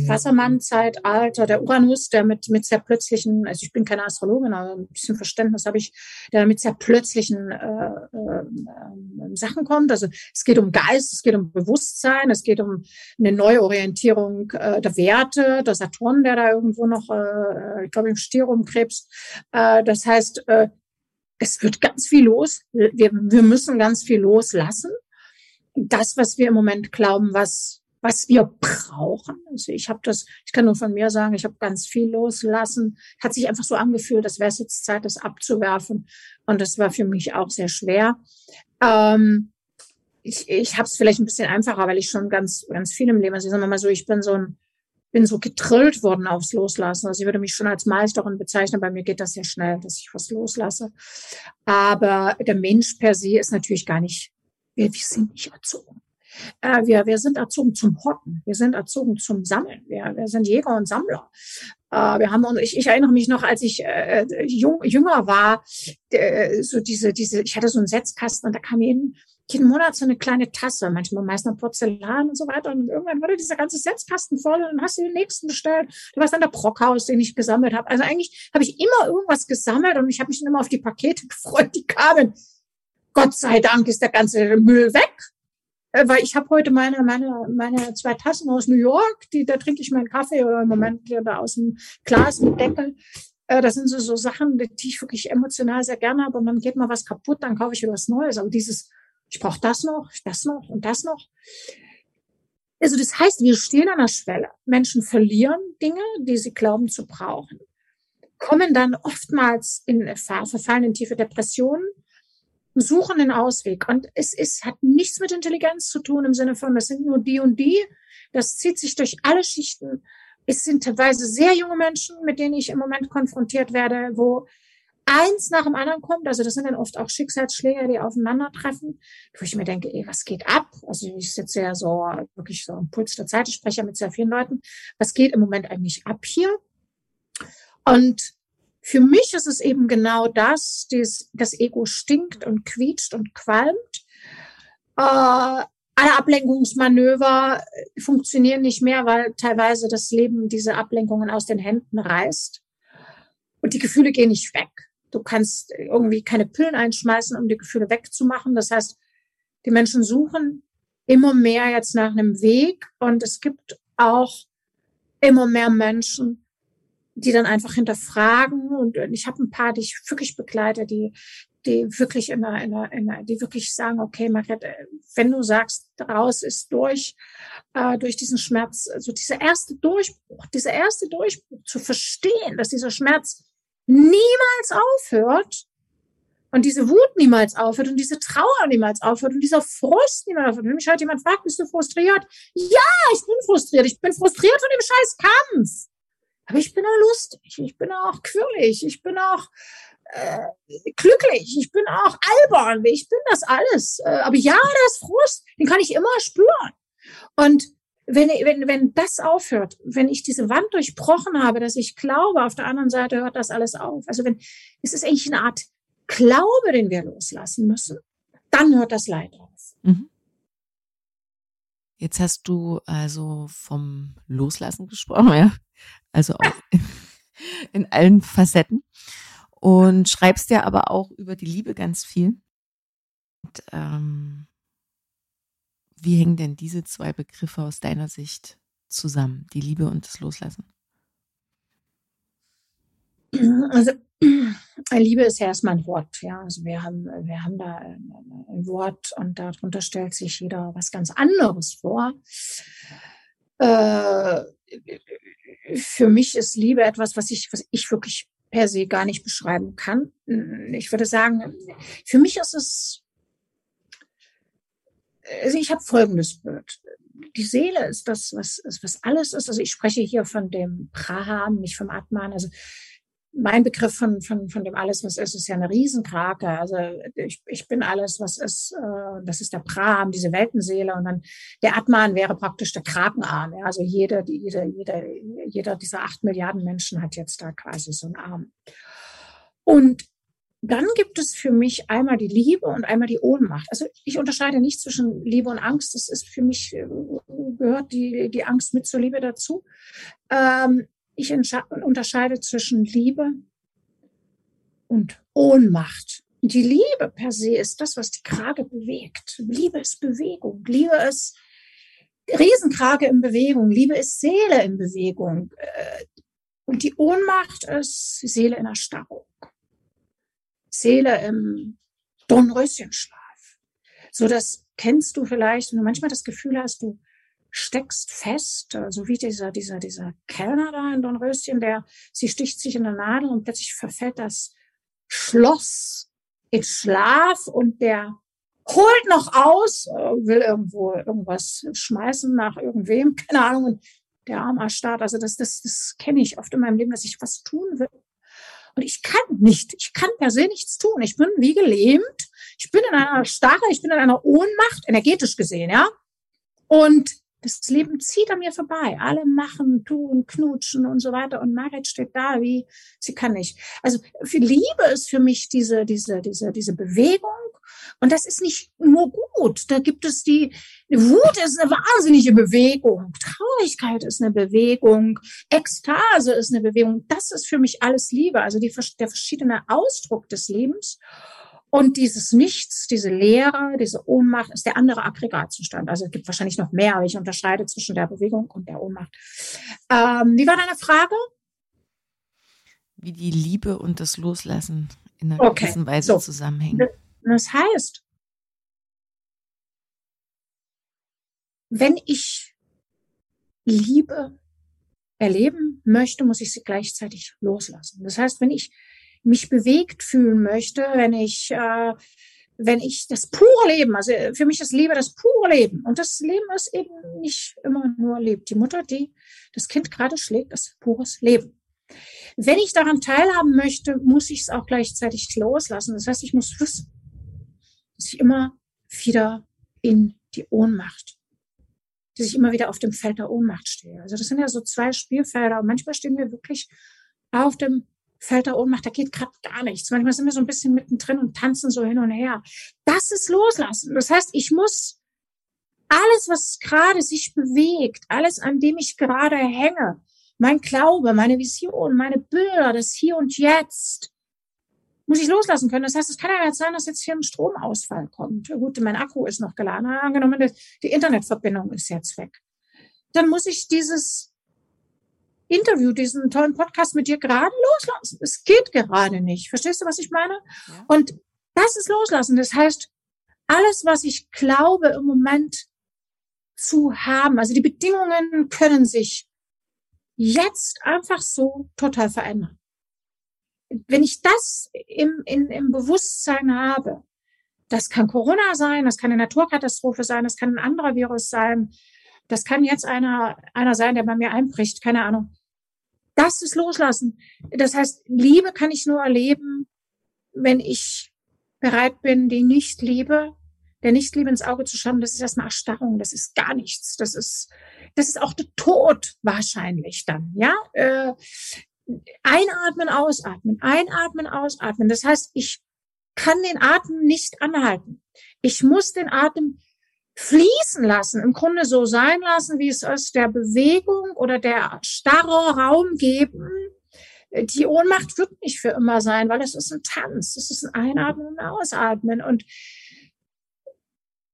Wassermann-Zeitalter, der Uranus, der mit, mit sehr plötzlichen, also ich bin keine Astrologin, aber ein bisschen Verständnis habe ich, der mit sehr plötzlichen äh, äh, Sachen kommt. Also es geht um Geist, es geht um Bewusstsein, es geht um eine neue Orientierung äh, der Werte, der Saturn, der da irgendwo noch, äh, ich glaube, im Stier rumkrebst. Äh, das heißt, äh, es wird ganz viel los. Wir, wir müssen ganz viel loslassen. Das, was wir im Moment glauben, was was wir brauchen. Also ich habe das, ich kann nur von mir sagen, ich habe ganz viel loslassen. Hat sich einfach so angefühlt, das wäre jetzt Zeit, das abzuwerfen. Und das war für mich auch sehr schwer. Ähm, ich ich habe es vielleicht ein bisschen einfacher, weil ich schon ganz, ganz viel im Leben, also ich sage mal so, ich bin so ein bin so getrillt worden aufs Loslassen. Also ich würde mich schon als Meisterin bezeichnen. Bei mir geht das sehr schnell, dass ich was loslasse. Aber der Mensch per se ist natürlich gar nicht, wir, wir sind nicht erzogen. Äh, wir, wir sind erzogen zum Horten. Wir sind erzogen zum Sammeln. Wir, wir sind Jäger und Sammler. Äh, wir haben, ich, ich erinnere mich noch, als ich äh, jung, jünger war, äh, so diese, diese, ich hatte so einen Setzkasten und da kam eben jeden Monat so eine kleine Tasse, manchmal meist noch Porzellan und so weiter. Und irgendwann wurde dieser ganze Setzkasten voll und dann hast du den nächsten bestellt. Du warst dann der Brockhaus, den ich gesammelt habe. Also eigentlich habe ich immer irgendwas gesammelt und ich habe mich immer auf die Pakete gefreut, die kamen. Gott sei Dank ist der ganze Müll weg. Äh, weil ich habe heute meine, meine, meine zwei Tassen aus New York, die, da trinke ich meinen Kaffee oder im Moment da aus dem Glas mit Deckel. Äh, das sind so, so Sachen, die ich wirklich emotional sehr gerne habe. Und dann geht mal was kaputt, dann kaufe ich wieder was Neues. Aber dieses ich brauche das noch, das noch und das noch. Also das heißt, wir stehen an der Schwelle. Menschen verlieren Dinge, die sie glauben zu brauchen, kommen dann oftmals in verfallen in tiefe Depressionen, suchen den Ausweg. Und es ist, hat nichts mit Intelligenz zu tun im Sinne von, das sind nur die und die. Das zieht sich durch alle Schichten. Es sind teilweise sehr junge Menschen, mit denen ich im Moment konfrontiert werde, wo eins nach dem anderen kommt. Also das sind dann oft auch Schicksalsschläge, die aufeinandertreffen, wo ich mir denke, ey, was geht ab? Also ich sitze ja so wirklich so am Puls der Zeit, ich spreche ja mit sehr vielen Leuten. Was geht im Moment eigentlich ab hier? Und für mich ist es eben genau das, das, das Ego stinkt und quietscht und qualmt. Äh, alle Ablenkungsmanöver funktionieren nicht mehr, weil teilweise das Leben diese Ablenkungen aus den Händen reißt. Und die Gefühle gehen nicht weg. Du kannst irgendwie keine Pillen einschmeißen, um die Gefühle wegzumachen. Das heißt, die Menschen suchen immer mehr jetzt nach einem Weg und es gibt auch immer mehr Menschen, die dann einfach hinterfragen und ich habe ein paar, die ich wirklich begleite, die die wirklich in einer, in einer, in einer die wirklich sagen, okay, Margrethe, wenn du sagst, raus ist durch, äh, durch diesen Schmerz, also dieser erste Durchbruch, dieser erste Durchbruch zu verstehen, dass dieser Schmerz niemals aufhört und diese Wut niemals aufhört und diese Trauer niemals aufhört und dieser Frust niemals aufhört. Wenn mich halt jemand fragt, bist du frustriert? Ja, ich bin frustriert. Ich bin frustriert von dem scheiß Kampf. Aber ich bin auch lustig. Ich bin auch quirlig. Ich bin auch äh, glücklich. Ich bin auch albern. Ich bin das alles. Äh, aber ja, das Frust, den kann ich immer spüren. Und wenn, wenn, wenn das aufhört, wenn ich diese Wand durchbrochen habe, dass ich glaube, auf der anderen Seite hört das alles auf. Also wenn, es ist eigentlich eine Art Glaube, den wir loslassen müssen, dann hört das Leid auf. Mhm. Jetzt hast du also vom Loslassen gesprochen, ja. Also auch in allen Facetten. Und schreibst ja aber auch über die Liebe ganz viel. Und, ähm, wie hängen denn diese zwei Begriffe aus deiner Sicht zusammen, die Liebe und das Loslassen? Also Liebe ist ja erstmal ein Wort, ja. Also wir haben, wir haben da ein Wort und darunter stellt sich jeder was ganz anderes vor. Äh, für mich ist Liebe etwas, was ich, was ich wirklich per se gar nicht beschreiben kann. Ich würde sagen, für mich ist es, also ich habe folgendes Bild. Die Seele ist das, was, was alles ist. Also ich spreche hier von dem Braham, nicht vom Atman. Also mein Begriff von, von, von dem alles, was ist, ist ja eine Riesenkrake. Also ich, ich bin alles, was ist, äh, das ist der Brahm, diese Weltenseele und dann der Atman wäre praktisch der Krakenarm. Ja? Also jeder, jeder, jeder, jeder dieser acht Milliarden Menschen hat jetzt da quasi so einen Arm. Und dann gibt es für mich einmal die Liebe und einmal die Ohnmacht. Also ich unterscheide nicht zwischen Liebe und Angst. Das ist für mich, äh, gehört die, die Angst mit zur Liebe dazu. Ähm, ich unterscheide zwischen Liebe und Ohnmacht. Die Liebe per se ist das, was die Krage bewegt. Liebe ist Bewegung. Liebe ist Riesenkrage in Bewegung. Liebe ist Seele in Bewegung. Äh, und die Ohnmacht ist Seele in Erstarrung. Seele im Dornröschenschlaf. So das kennst du vielleicht, wenn du manchmal das Gefühl hast, du steckst fest, äh, so wie dieser, dieser, dieser Kellner da in Dornröschen, der, sie sticht sich in der Nadel und plötzlich verfällt das Schloss in Schlaf und der holt noch aus, äh, will irgendwo irgendwas schmeißen nach irgendwem, keine Ahnung, und der Arm erstarrt. Also das, das, das kenne ich oft in meinem Leben, dass ich was tun will. Und ich kann nicht, ich kann per se nichts tun. Ich bin wie gelähmt. Ich bin in einer Starre, ich bin in einer Ohnmacht, energetisch gesehen, ja. Und das Leben zieht an mir vorbei. Alle machen, tun, knutschen und so weiter. Und Margret steht da, wie sie kann nicht. Also für Liebe ist für mich diese, diese, diese, diese Bewegung. Und das ist nicht nur gut. Da gibt es die, Wut ist eine wahnsinnige Bewegung. Traurigkeit ist eine Bewegung. Ekstase ist eine Bewegung. Das ist für mich alles Liebe. Also die, der verschiedene Ausdruck des Lebens. Und dieses Nichts, diese Leere, diese Ohnmacht ist der andere Aggregatzustand. Also es gibt wahrscheinlich noch mehr, aber ich unterscheide zwischen der Bewegung und der Ohnmacht. Ähm, wie war deine Frage? Wie die Liebe und das Loslassen in einer okay. gewissen Weise so. zusammenhängen. Das heißt, wenn ich Liebe erleben möchte, muss ich sie gleichzeitig loslassen. Das heißt, wenn ich mich bewegt fühlen möchte, wenn ich, äh, wenn ich das pure Leben, also für mich ist Liebe das pure Leben. Und das Leben ist eben nicht immer nur lebt. Die Mutter, die das Kind gerade schlägt, ist pures Leben. Wenn ich daran teilhaben möchte, muss ich es auch gleichzeitig loslassen. Das heißt, ich muss wissen, dass ich immer wieder in die Ohnmacht, dass ich immer wieder auf dem Feld der Ohnmacht stehe. Also das sind ja so zwei Spielfelder. Und manchmal stehen wir wirklich auf dem fällt da Ohnmacht, da geht gerade gar nichts. Manchmal sind wir so ein bisschen mittendrin und tanzen so hin und her. Das ist Loslassen. Das heißt, ich muss alles, was gerade sich bewegt, alles, an dem ich gerade hänge, mein Glaube, meine Vision, meine Bilder, das Hier und Jetzt, muss ich loslassen können. Das heißt, es kann ja jetzt sein, dass jetzt hier ein Stromausfall kommt. Gut, mein Akku ist noch geladen. Angenommen, die Internetverbindung ist jetzt weg. Dann muss ich dieses Interview, diesen tollen Podcast mit dir gerade loslassen. Es geht gerade nicht. Verstehst du, was ich meine? Ja. Und das ist loslassen. Das heißt, alles, was ich glaube im Moment zu haben, also die Bedingungen können sich jetzt einfach so total verändern. Wenn ich das im, in, im Bewusstsein habe, das kann Corona sein, das kann eine Naturkatastrophe sein, das kann ein anderer Virus sein, das kann jetzt einer, einer sein, der bei mir einbricht, keine Ahnung. Das ist loslassen. Das heißt, Liebe kann ich nur erleben, wenn ich bereit bin, die Nicht-Liebe, der Nicht-Liebe ins Auge zu schauen. Das ist erstmal Erstarrung, das ist gar nichts. Das ist, das ist auch der Tod wahrscheinlich dann, ja. Äh, einatmen, ausatmen, einatmen, ausatmen. Das heißt, ich kann den Atem nicht anhalten. Ich muss den Atem fließen lassen, im Grunde so sein lassen, wie es ist, der Bewegung oder der starre Raum geben. Die Ohnmacht wird nicht für immer sein, weil es ist ein Tanz, es ist ein Einatmen und Ausatmen und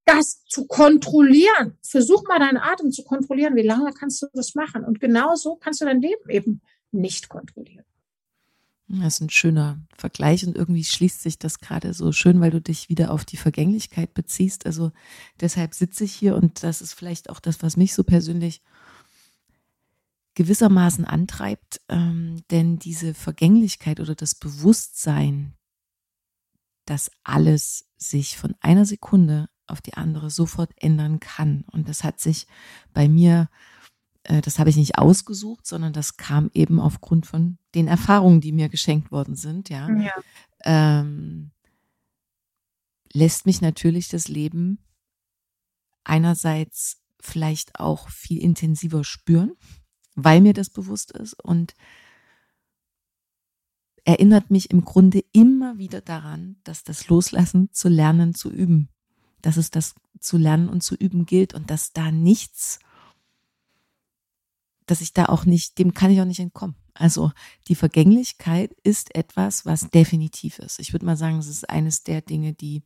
das zu kontrollieren. Versuch mal deinen Atem zu kontrollieren. Wie lange kannst du das machen? Und genau so kannst du dein Leben eben nicht kontrollieren. Das ist ein schöner Vergleich und irgendwie schließt sich das gerade so schön, weil du dich wieder auf die Vergänglichkeit beziehst. Also deshalb sitze ich hier und das ist vielleicht auch das, was mich so persönlich gewissermaßen antreibt, ähm, denn diese Vergänglichkeit oder das Bewusstsein, dass alles sich von einer Sekunde auf die andere sofort ändern kann. Und das hat sich bei mir äh, das habe ich nicht ausgesucht, sondern das kam eben aufgrund von den Erfahrungen, die mir geschenkt worden sind, ja. ja. Ähm, lässt mich natürlich das Leben einerseits vielleicht auch viel intensiver spüren, weil mir das bewusst ist und erinnert mich im Grunde immer wieder daran, dass das Loslassen zu lernen, zu üben, dass es das zu lernen und zu üben gilt und dass da nichts dass ich da auch nicht, dem kann ich auch nicht entkommen. Also die Vergänglichkeit ist etwas, was definitiv ist. Ich würde mal sagen, es ist eines der Dinge, die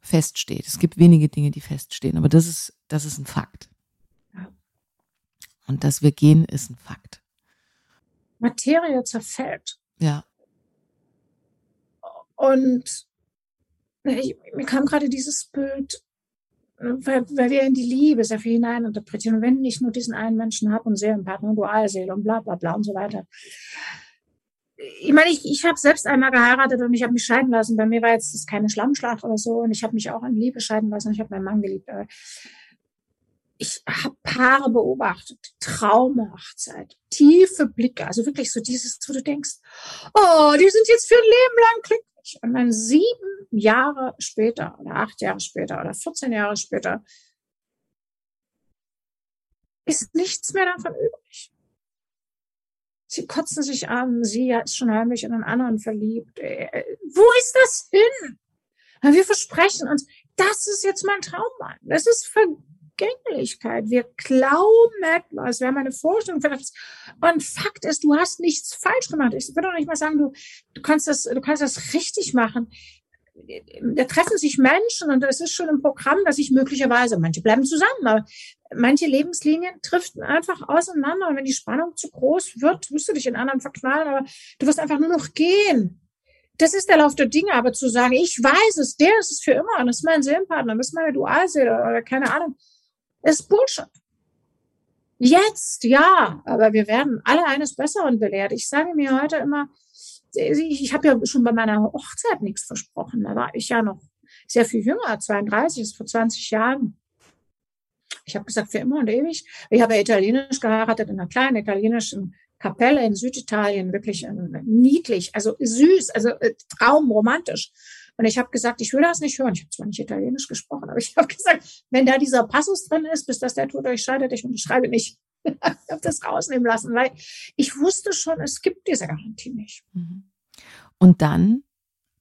feststeht. Es gibt wenige Dinge, die feststehen, aber das ist, das ist ein Fakt. Und dass wir gehen, ist ein Fakt. Materie zerfällt. Ja. Und ich, mir kam gerade dieses Bild weil, weil wir in die Liebe sehr viel hineininterpretieren. Und wenn ich nur diesen einen Menschen habe und Seelenpartner und Dualseele und bla bla bla und so weiter. Ich meine, ich, ich habe selbst einmal geheiratet und ich habe mich scheiden lassen. Bei mir war jetzt das keine Schlammschlacht oder so und ich habe mich auch in Liebe scheiden lassen. Ich habe meinen Mann geliebt. Ich habe Paare beobachtet, Traumhochzeit, tiefe Blicke, also wirklich so dieses, wo du denkst, oh, die sind jetzt für ein Leben lang glücklich. Und dann sieben Jahre später oder acht Jahre später oder 14 Jahre später ist nichts mehr davon übrig. Sie kotzen sich an, sie ist schon heimlich in einen anderen verliebt. Äh, wo ist das hin? Wir versprechen uns, das ist jetzt mein Traummann. Das ist Vergänglichkeit. Wir glauben etwas. Wir haben eine Vorstellung von etwas. Und Fakt ist, du hast nichts falsch gemacht. Ich würde auch nicht mal sagen, du, du kannst das, du kannst das richtig machen da treffen sich Menschen und es ist schon im Programm, dass ich möglicherweise, manche bleiben zusammen, aber manche Lebenslinien driften einfach auseinander und wenn die Spannung zu groß wird, wirst du dich in anderen verknallen, aber du wirst einfach nur noch gehen. Das ist der Lauf der Dinge, aber zu sagen, ich weiß es, der ist es für immer und das ist mein Seelenpartner, das ist meine Dualseele oder keine Ahnung, ist Bullshit. Jetzt, ja, aber wir werden alle eines Besseren belehrt. Ich sage mir heute immer, ich habe ja schon bei meiner Hochzeit nichts versprochen. Da war ich ja noch sehr viel jünger, 32, ist vor 20 Jahren. Ich habe gesagt, für immer und ewig. Ich habe italienisch geheiratet in einer kleinen italienischen Kapelle in Süditalien, wirklich äh, niedlich, also süß, also äh, traumromantisch. Und ich habe gesagt, ich will das nicht hören. Ich habe zwar nicht Italienisch gesprochen, aber ich habe gesagt, wenn da dieser Passus drin ist, bis dass der Tod euch scheidet, ich unterschreibe nicht. ich habe das rausnehmen lassen, weil ich wusste schon, es gibt diese Garantie nicht. Mhm. Und dann,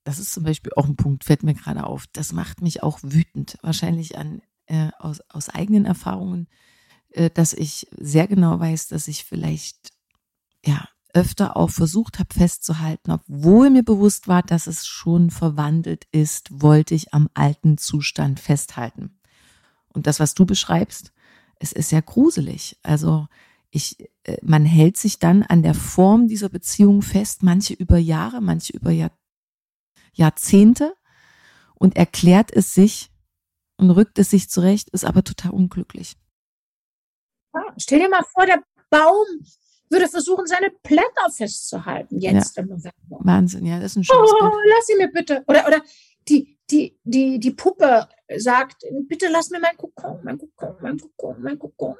das ist zum Beispiel auch ein Punkt, fällt mir gerade auf, das macht mich auch wütend, wahrscheinlich an, äh, aus, aus eigenen Erfahrungen, äh, dass ich sehr genau weiß, dass ich vielleicht, ja, öfter auch versucht habe festzuhalten, obwohl mir bewusst war, dass es schon verwandelt ist, wollte ich am alten Zustand festhalten. Und das, was du beschreibst, es ist ja gruselig. Also ich, äh, man hält sich dann an der Form dieser Beziehung fest, manche über Jahre, manche über Jahr, Jahrzehnte und erklärt es sich und rückt es sich zurecht, ist aber total unglücklich. Stell dir mal vor, der Baum würde versuchen, seine Blätter festzuhalten, jetzt ja. im November. Wahnsinn, ja, das ist ein schönes Oh, Bild. lass sie mir bitte. Oder, oder die, die, die, die Puppe sagt, bitte lass mir mein Kokon, mein Kokon, mein Kokon, mein Kokon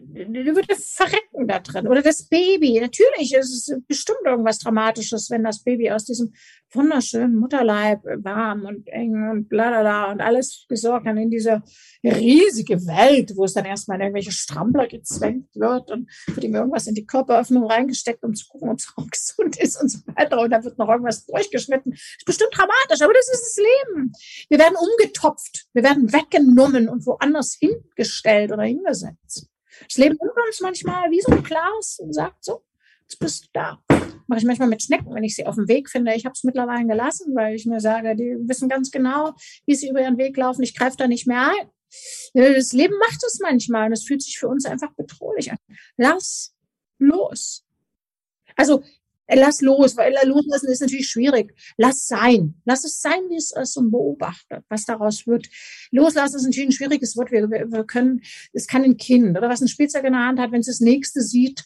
du würdest verrecken da drin. Oder das Baby. Natürlich ist es bestimmt irgendwas Dramatisches, wenn das Baby aus diesem wunderschönen Mutterleib warm und eng und bla und alles gesorgt dann in diese riesige Welt, wo es dann erstmal in irgendwelche Strampler gezwängt wird und wird ihm irgendwas in die Körperöffnung reingesteckt, um zu gucken, ob es auch gesund ist und so weiter. Und dann wird noch irgendwas durchgeschnitten. Ist bestimmt dramatisch, aber das ist das Leben. Wir werden umgetopft, wir werden weggenommen und woanders hingestellt oder hingesetzt. Das Leben nimmt uns manchmal wie so ein Glas und sagt so, jetzt bist du da. Mache ich manchmal mit Schnecken, wenn ich sie auf dem Weg finde. Ich habe es mittlerweile gelassen, weil ich mir sage, die wissen ganz genau, wie sie über ihren Weg laufen. Ich greife da nicht mehr ein. Das Leben macht es manchmal und es fühlt sich für uns einfach bedrohlich an. Lass los. Also lass los, weil loslassen ist natürlich schwierig. Lass sein. Lass es sein, wie es ist und beobachte, was daraus wird. Loslassen ist natürlich ein schwieriges Wort. Wir, wir, können, es kann ein Kind oder was ein Spielzeug in der Hand hat, wenn es das nächste sieht,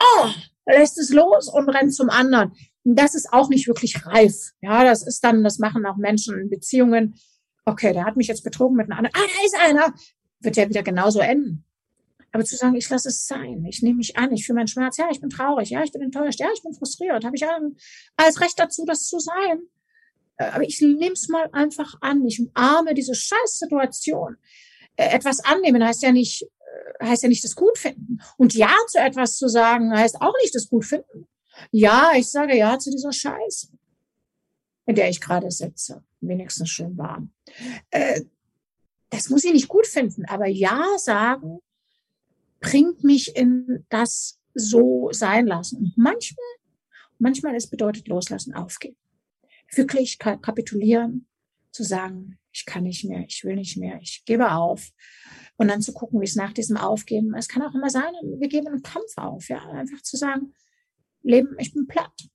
oh, lässt es los und rennt zum anderen. Das ist auch nicht wirklich reif. Ja, das ist dann, das machen auch Menschen in Beziehungen. Okay, der hat mich jetzt betrogen mit einer anderen. Ah, da ist einer. Wird ja wieder genauso enden. Aber zu sagen, ich lasse es sein, ich nehme mich an, ich fühle meinen Schmerz, ja, ich bin traurig, ja, ich bin enttäuscht, ja, ich bin frustriert, habe ich alles Recht dazu, das zu sein. Äh, aber ich nehme es mal einfach an, ich umarme diese Scheißsituation. Äh, etwas annehmen heißt ja nicht, äh, heißt ja nicht das gut finden. Und ja zu etwas zu sagen heißt auch nicht das gut finden. Ja, ich sage ja zu dieser Scheiße, in der ich gerade sitze. Wenigstens schön warm. Das muss ich nicht gut finden, aber ja sagen, bringt mich in das so sein lassen. Und manchmal, manchmal es bedeutet loslassen, aufgeben. Wirklich kapitulieren, zu sagen, ich kann nicht mehr, ich will nicht mehr, ich gebe auf. Und dann zu gucken, wie es nach diesem Aufgeben, es kann auch immer sein, wir geben einen Kampf auf, ja, einfach zu sagen, Leben, ich bin platt.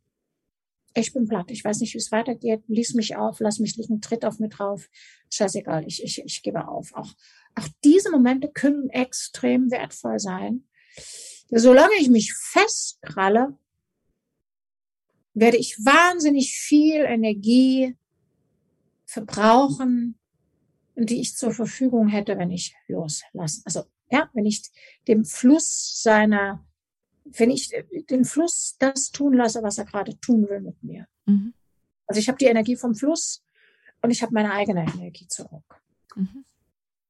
Ich bin platt. Ich weiß nicht, wie es weitergeht. Lies mich auf, lass mich liegen, tritt auf mir drauf. Scheißegal, ich, ich, ich gebe auf. Auch auch diese Momente können extrem wertvoll sein. Solange ich mich festkralle, werde ich wahnsinnig viel Energie verbrauchen, die ich zur Verfügung hätte, wenn ich loslasse. Also, ja, wenn ich dem Fluss seiner, wenn ich den Fluss das tun lasse, was er gerade tun will mit mir. Mhm. Also ich habe die Energie vom Fluss und ich habe meine eigene Energie zurück. Mhm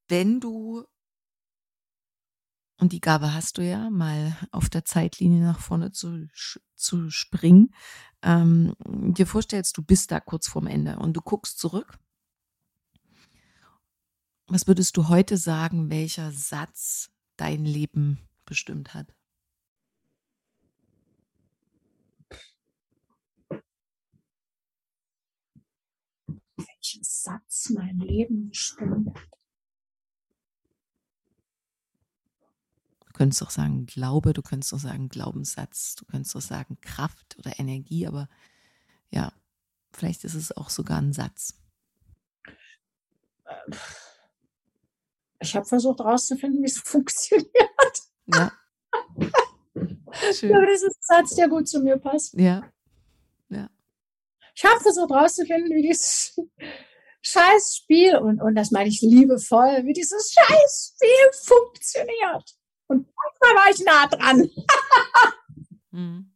wenn du, und die Gabe hast du ja, mal auf der Zeitlinie nach vorne zu, zu springen, ähm, dir vorstellst, du bist da kurz vorm Ende und du guckst zurück. Was würdest du heute sagen, welcher Satz dein Leben bestimmt hat? Welcher Satz mein Leben bestimmt hat? Könntest auch sagen Glaube, du könntest auch sagen Glaubenssatz, du könntest auch sagen Kraft oder Energie, aber ja, vielleicht ist es auch sogar ein Satz. Ich habe versucht herauszufinden, wie es funktioniert. Ja. Schön. Aber das ist ein Satz, der gut zu mir passt. Ja. Ja. Ich habe versucht herauszufinden, wie dieses Scheißspiel, und, und das meine ich liebevoll, wie dieses Scheißspiel funktioniert. Manchmal war ich nah dran. mhm.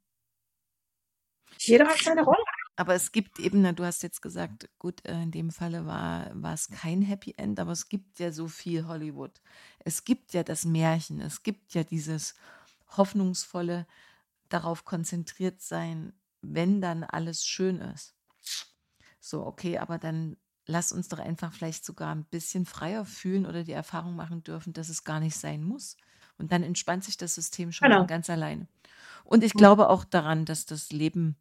Jeder hat seine Rolle. Aber es gibt eben, du hast jetzt gesagt, gut, äh, in dem Falle war, war es kein Happy End, aber es gibt ja so viel Hollywood. Es gibt ja das Märchen, es gibt ja dieses hoffnungsvolle, darauf konzentriert sein, wenn dann alles schön ist. So, okay, aber dann lass uns doch einfach vielleicht sogar ein bisschen freier fühlen oder die Erfahrung machen dürfen, dass es gar nicht sein muss. Und dann entspannt sich das System schon genau. ganz alleine. Und ich glaube auch daran, dass das Leben,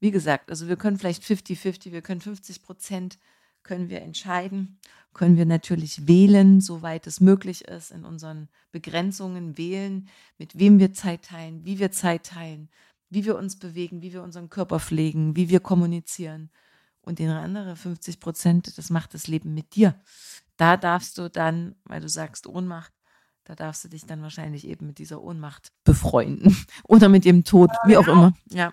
wie gesagt, also wir können vielleicht 50-50, wir können 50 Prozent können wir entscheiden, können wir natürlich wählen, soweit es möglich ist, in unseren Begrenzungen wählen, mit wem wir Zeit teilen, wie wir Zeit teilen, wie wir uns bewegen, wie wir unseren Körper pflegen, wie wir kommunizieren. Und den andere 50 Prozent, das macht das Leben mit dir. Da darfst du dann, weil du sagst Ohnmacht, da darfst du dich dann wahrscheinlich eben mit dieser Ohnmacht befreunden oder mit dem Tod, wie auch immer. Ja.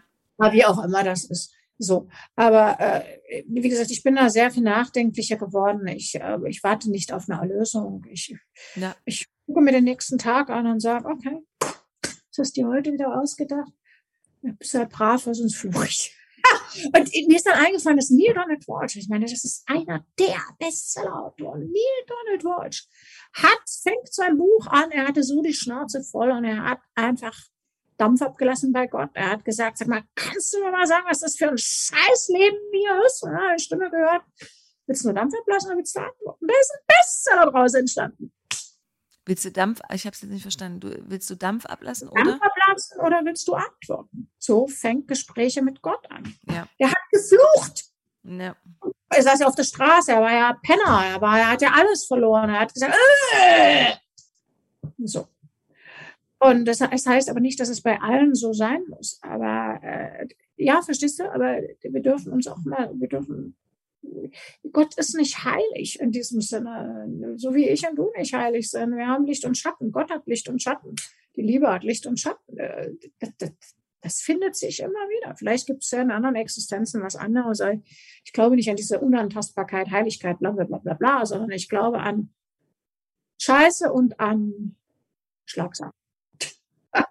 Wie auch immer das ist. So, aber äh, wie gesagt, ich bin da sehr viel nachdenklicher geworden. Ich, äh, ich warte nicht auf eine Erlösung. Ich, ja. ich gucke mir den nächsten Tag an und sage, okay, das dir heute wieder ausgedacht? Ja, bist halt brav, sonst fluche ich. Und mir ist dann eingefallen, dass Neil Donald Walsh, ich meine, das ist einer der Bestseller-Autoren, Neil Donald Walsh, hat, fängt sein Buch an, er hatte so die Schnauze voll und er hat einfach Dampf abgelassen bei Gott. Er hat gesagt, sag mal, kannst du mir mal sagen, was das für ein Scheißleben hier ist? Und er hat eine Stimme gehört. Willst du nur Dampf ablassen oder willst du antworten? Da ist ein Bestseller draus entstanden. Willst du Dampf, ich habe es jetzt nicht verstanden, du, willst du Dampf ablassen oder? Dampf ablassen oder willst du antworten? So fängt Gespräche mit Gott an. Ja. Er hat geflucht. Ja. Er saß ja auf der Straße, er war ja Penner, er, war, er hat ja alles verloren. Er hat gesagt, äh! so. Und das, das, heißt aber nicht, dass es bei allen so sein muss. Aber äh, ja, verstehst du? Aber wir dürfen uns auch mal, wir dürfen. Gott ist nicht heilig in diesem Sinne, so wie ich und du nicht heilig sind. Wir haben Licht und Schatten. Gott hat Licht und Schatten. Die Liebe hat Licht und Schatten. Äh, das, das, das findet sich immer wieder. Vielleicht gibt es ja in anderen Existenzen was anderes. Ich glaube nicht an diese Unantastbarkeit, Heiligkeit, bla bla bla bla, bla sondern ich glaube an Scheiße und an Schlagsahne.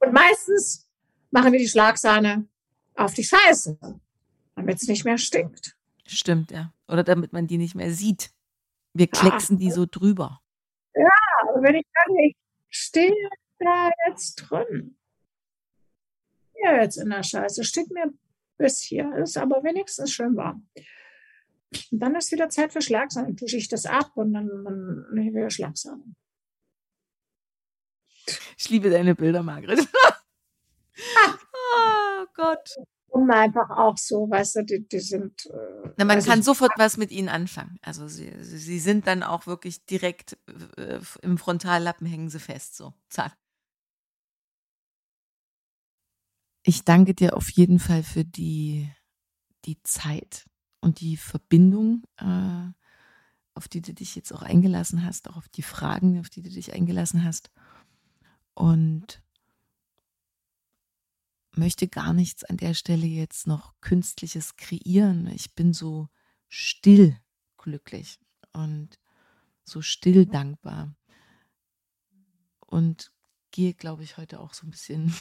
Und meistens machen wir die Schlagsahne auf die Scheiße, damit es nicht mehr stinkt. Stimmt, ja. Oder damit man die nicht mehr sieht. Wir klecksen ja. die so drüber. Ja, aber wenn ich dann nicht stehe da jetzt drin. Ja, jetzt in der Scheiße. Stinkt mir bis hier, ist aber wenigstens schön warm. Und dann ist wieder Zeit für Schlagsahne. Dann tusche ich das ab und dann, dann wieder Schlagsahne. Ich liebe deine Bilder, Margret. oh Gott. Und einfach auch so, weißt du, die, die sind. Äh, Na, man also kann sofort was mit ihnen anfangen. Also sie, sie sind dann auch wirklich direkt äh, im Frontallappen hängen sie fest, so. Zack. Ich danke dir auf jeden Fall für die, die Zeit und die Verbindung, äh, auf die du dich jetzt auch eingelassen hast, auch auf die Fragen, auf die du dich eingelassen hast und möchte gar nichts an der Stelle jetzt noch künstliches kreieren. Ich bin so still glücklich und so still dankbar und gehe, glaube ich, heute auch so ein bisschen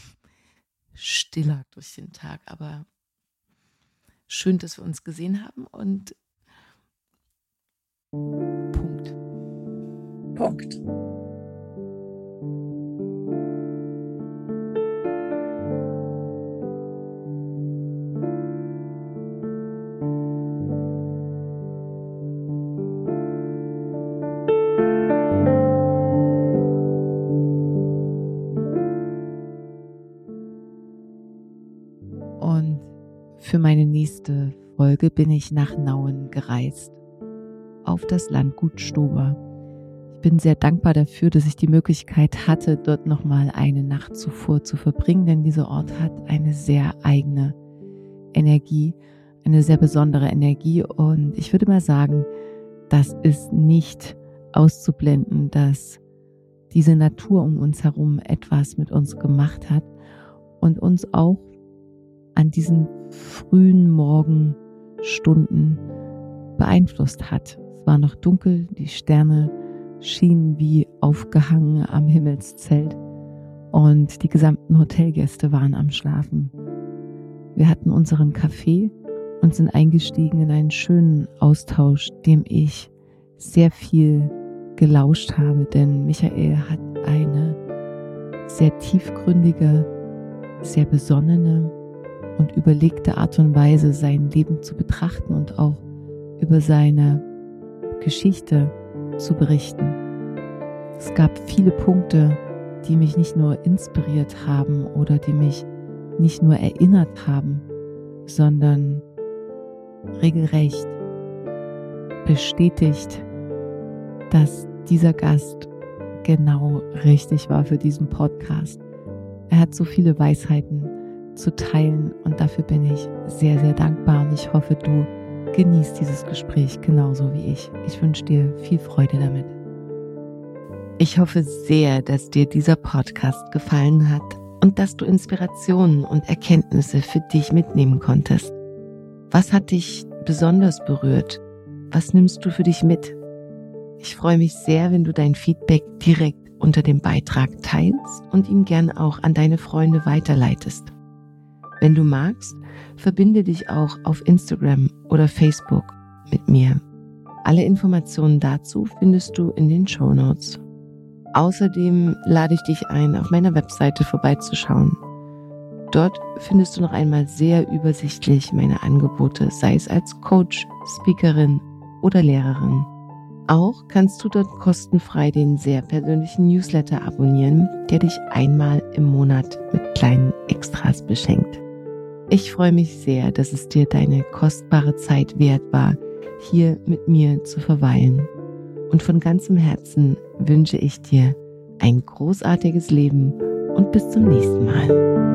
stiller durch den Tag. Aber schön, dass wir uns gesehen haben und Punkt. Punkt. Nächste Folge bin ich nach Nauen gereist, auf das Landgut Stober. Ich bin sehr dankbar dafür, dass ich die Möglichkeit hatte, dort nochmal eine Nacht zuvor zu verbringen, denn dieser Ort hat eine sehr eigene Energie, eine sehr besondere Energie und ich würde mal sagen, das ist nicht auszublenden, dass diese Natur um uns herum etwas mit uns gemacht hat und uns auch an diesen frühen Morgenstunden beeinflusst hat. Es war noch dunkel, die Sterne schienen wie aufgehangen am Himmelszelt und die gesamten Hotelgäste waren am Schlafen. Wir hatten unseren Kaffee und sind eingestiegen in einen schönen Austausch, dem ich sehr viel gelauscht habe, denn Michael hat eine sehr tiefgründige, sehr besonnene und überlegte Art und Weise, sein Leben zu betrachten und auch über seine Geschichte zu berichten. Es gab viele Punkte, die mich nicht nur inspiriert haben oder die mich nicht nur erinnert haben, sondern regelrecht bestätigt, dass dieser Gast genau richtig war für diesen Podcast. Er hat so viele Weisheiten zu teilen und dafür bin ich sehr, sehr dankbar und ich hoffe, du genießt dieses Gespräch genauso wie ich. Ich wünsche dir viel Freude damit. Ich hoffe sehr, dass dir dieser Podcast gefallen hat und dass du Inspirationen und Erkenntnisse für dich mitnehmen konntest. Was hat dich besonders berührt? Was nimmst du für dich mit? Ich freue mich sehr, wenn du dein Feedback direkt unter dem Beitrag teilst und ihn gern auch an deine Freunde weiterleitest. Wenn du magst, verbinde dich auch auf Instagram oder Facebook mit mir. Alle Informationen dazu findest du in den Show Notes. Außerdem lade ich dich ein, auf meiner Webseite vorbeizuschauen. Dort findest du noch einmal sehr übersichtlich meine Angebote, sei es als Coach, Speakerin oder Lehrerin. Auch kannst du dort kostenfrei den sehr persönlichen Newsletter abonnieren, der dich einmal im Monat mit kleinen Extras beschenkt. Ich freue mich sehr, dass es dir deine kostbare Zeit wert war, hier mit mir zu verweilen. Und von ganzem Herzen wünsche ich dir ein großartiges Leben und bis zum nächsten Mal.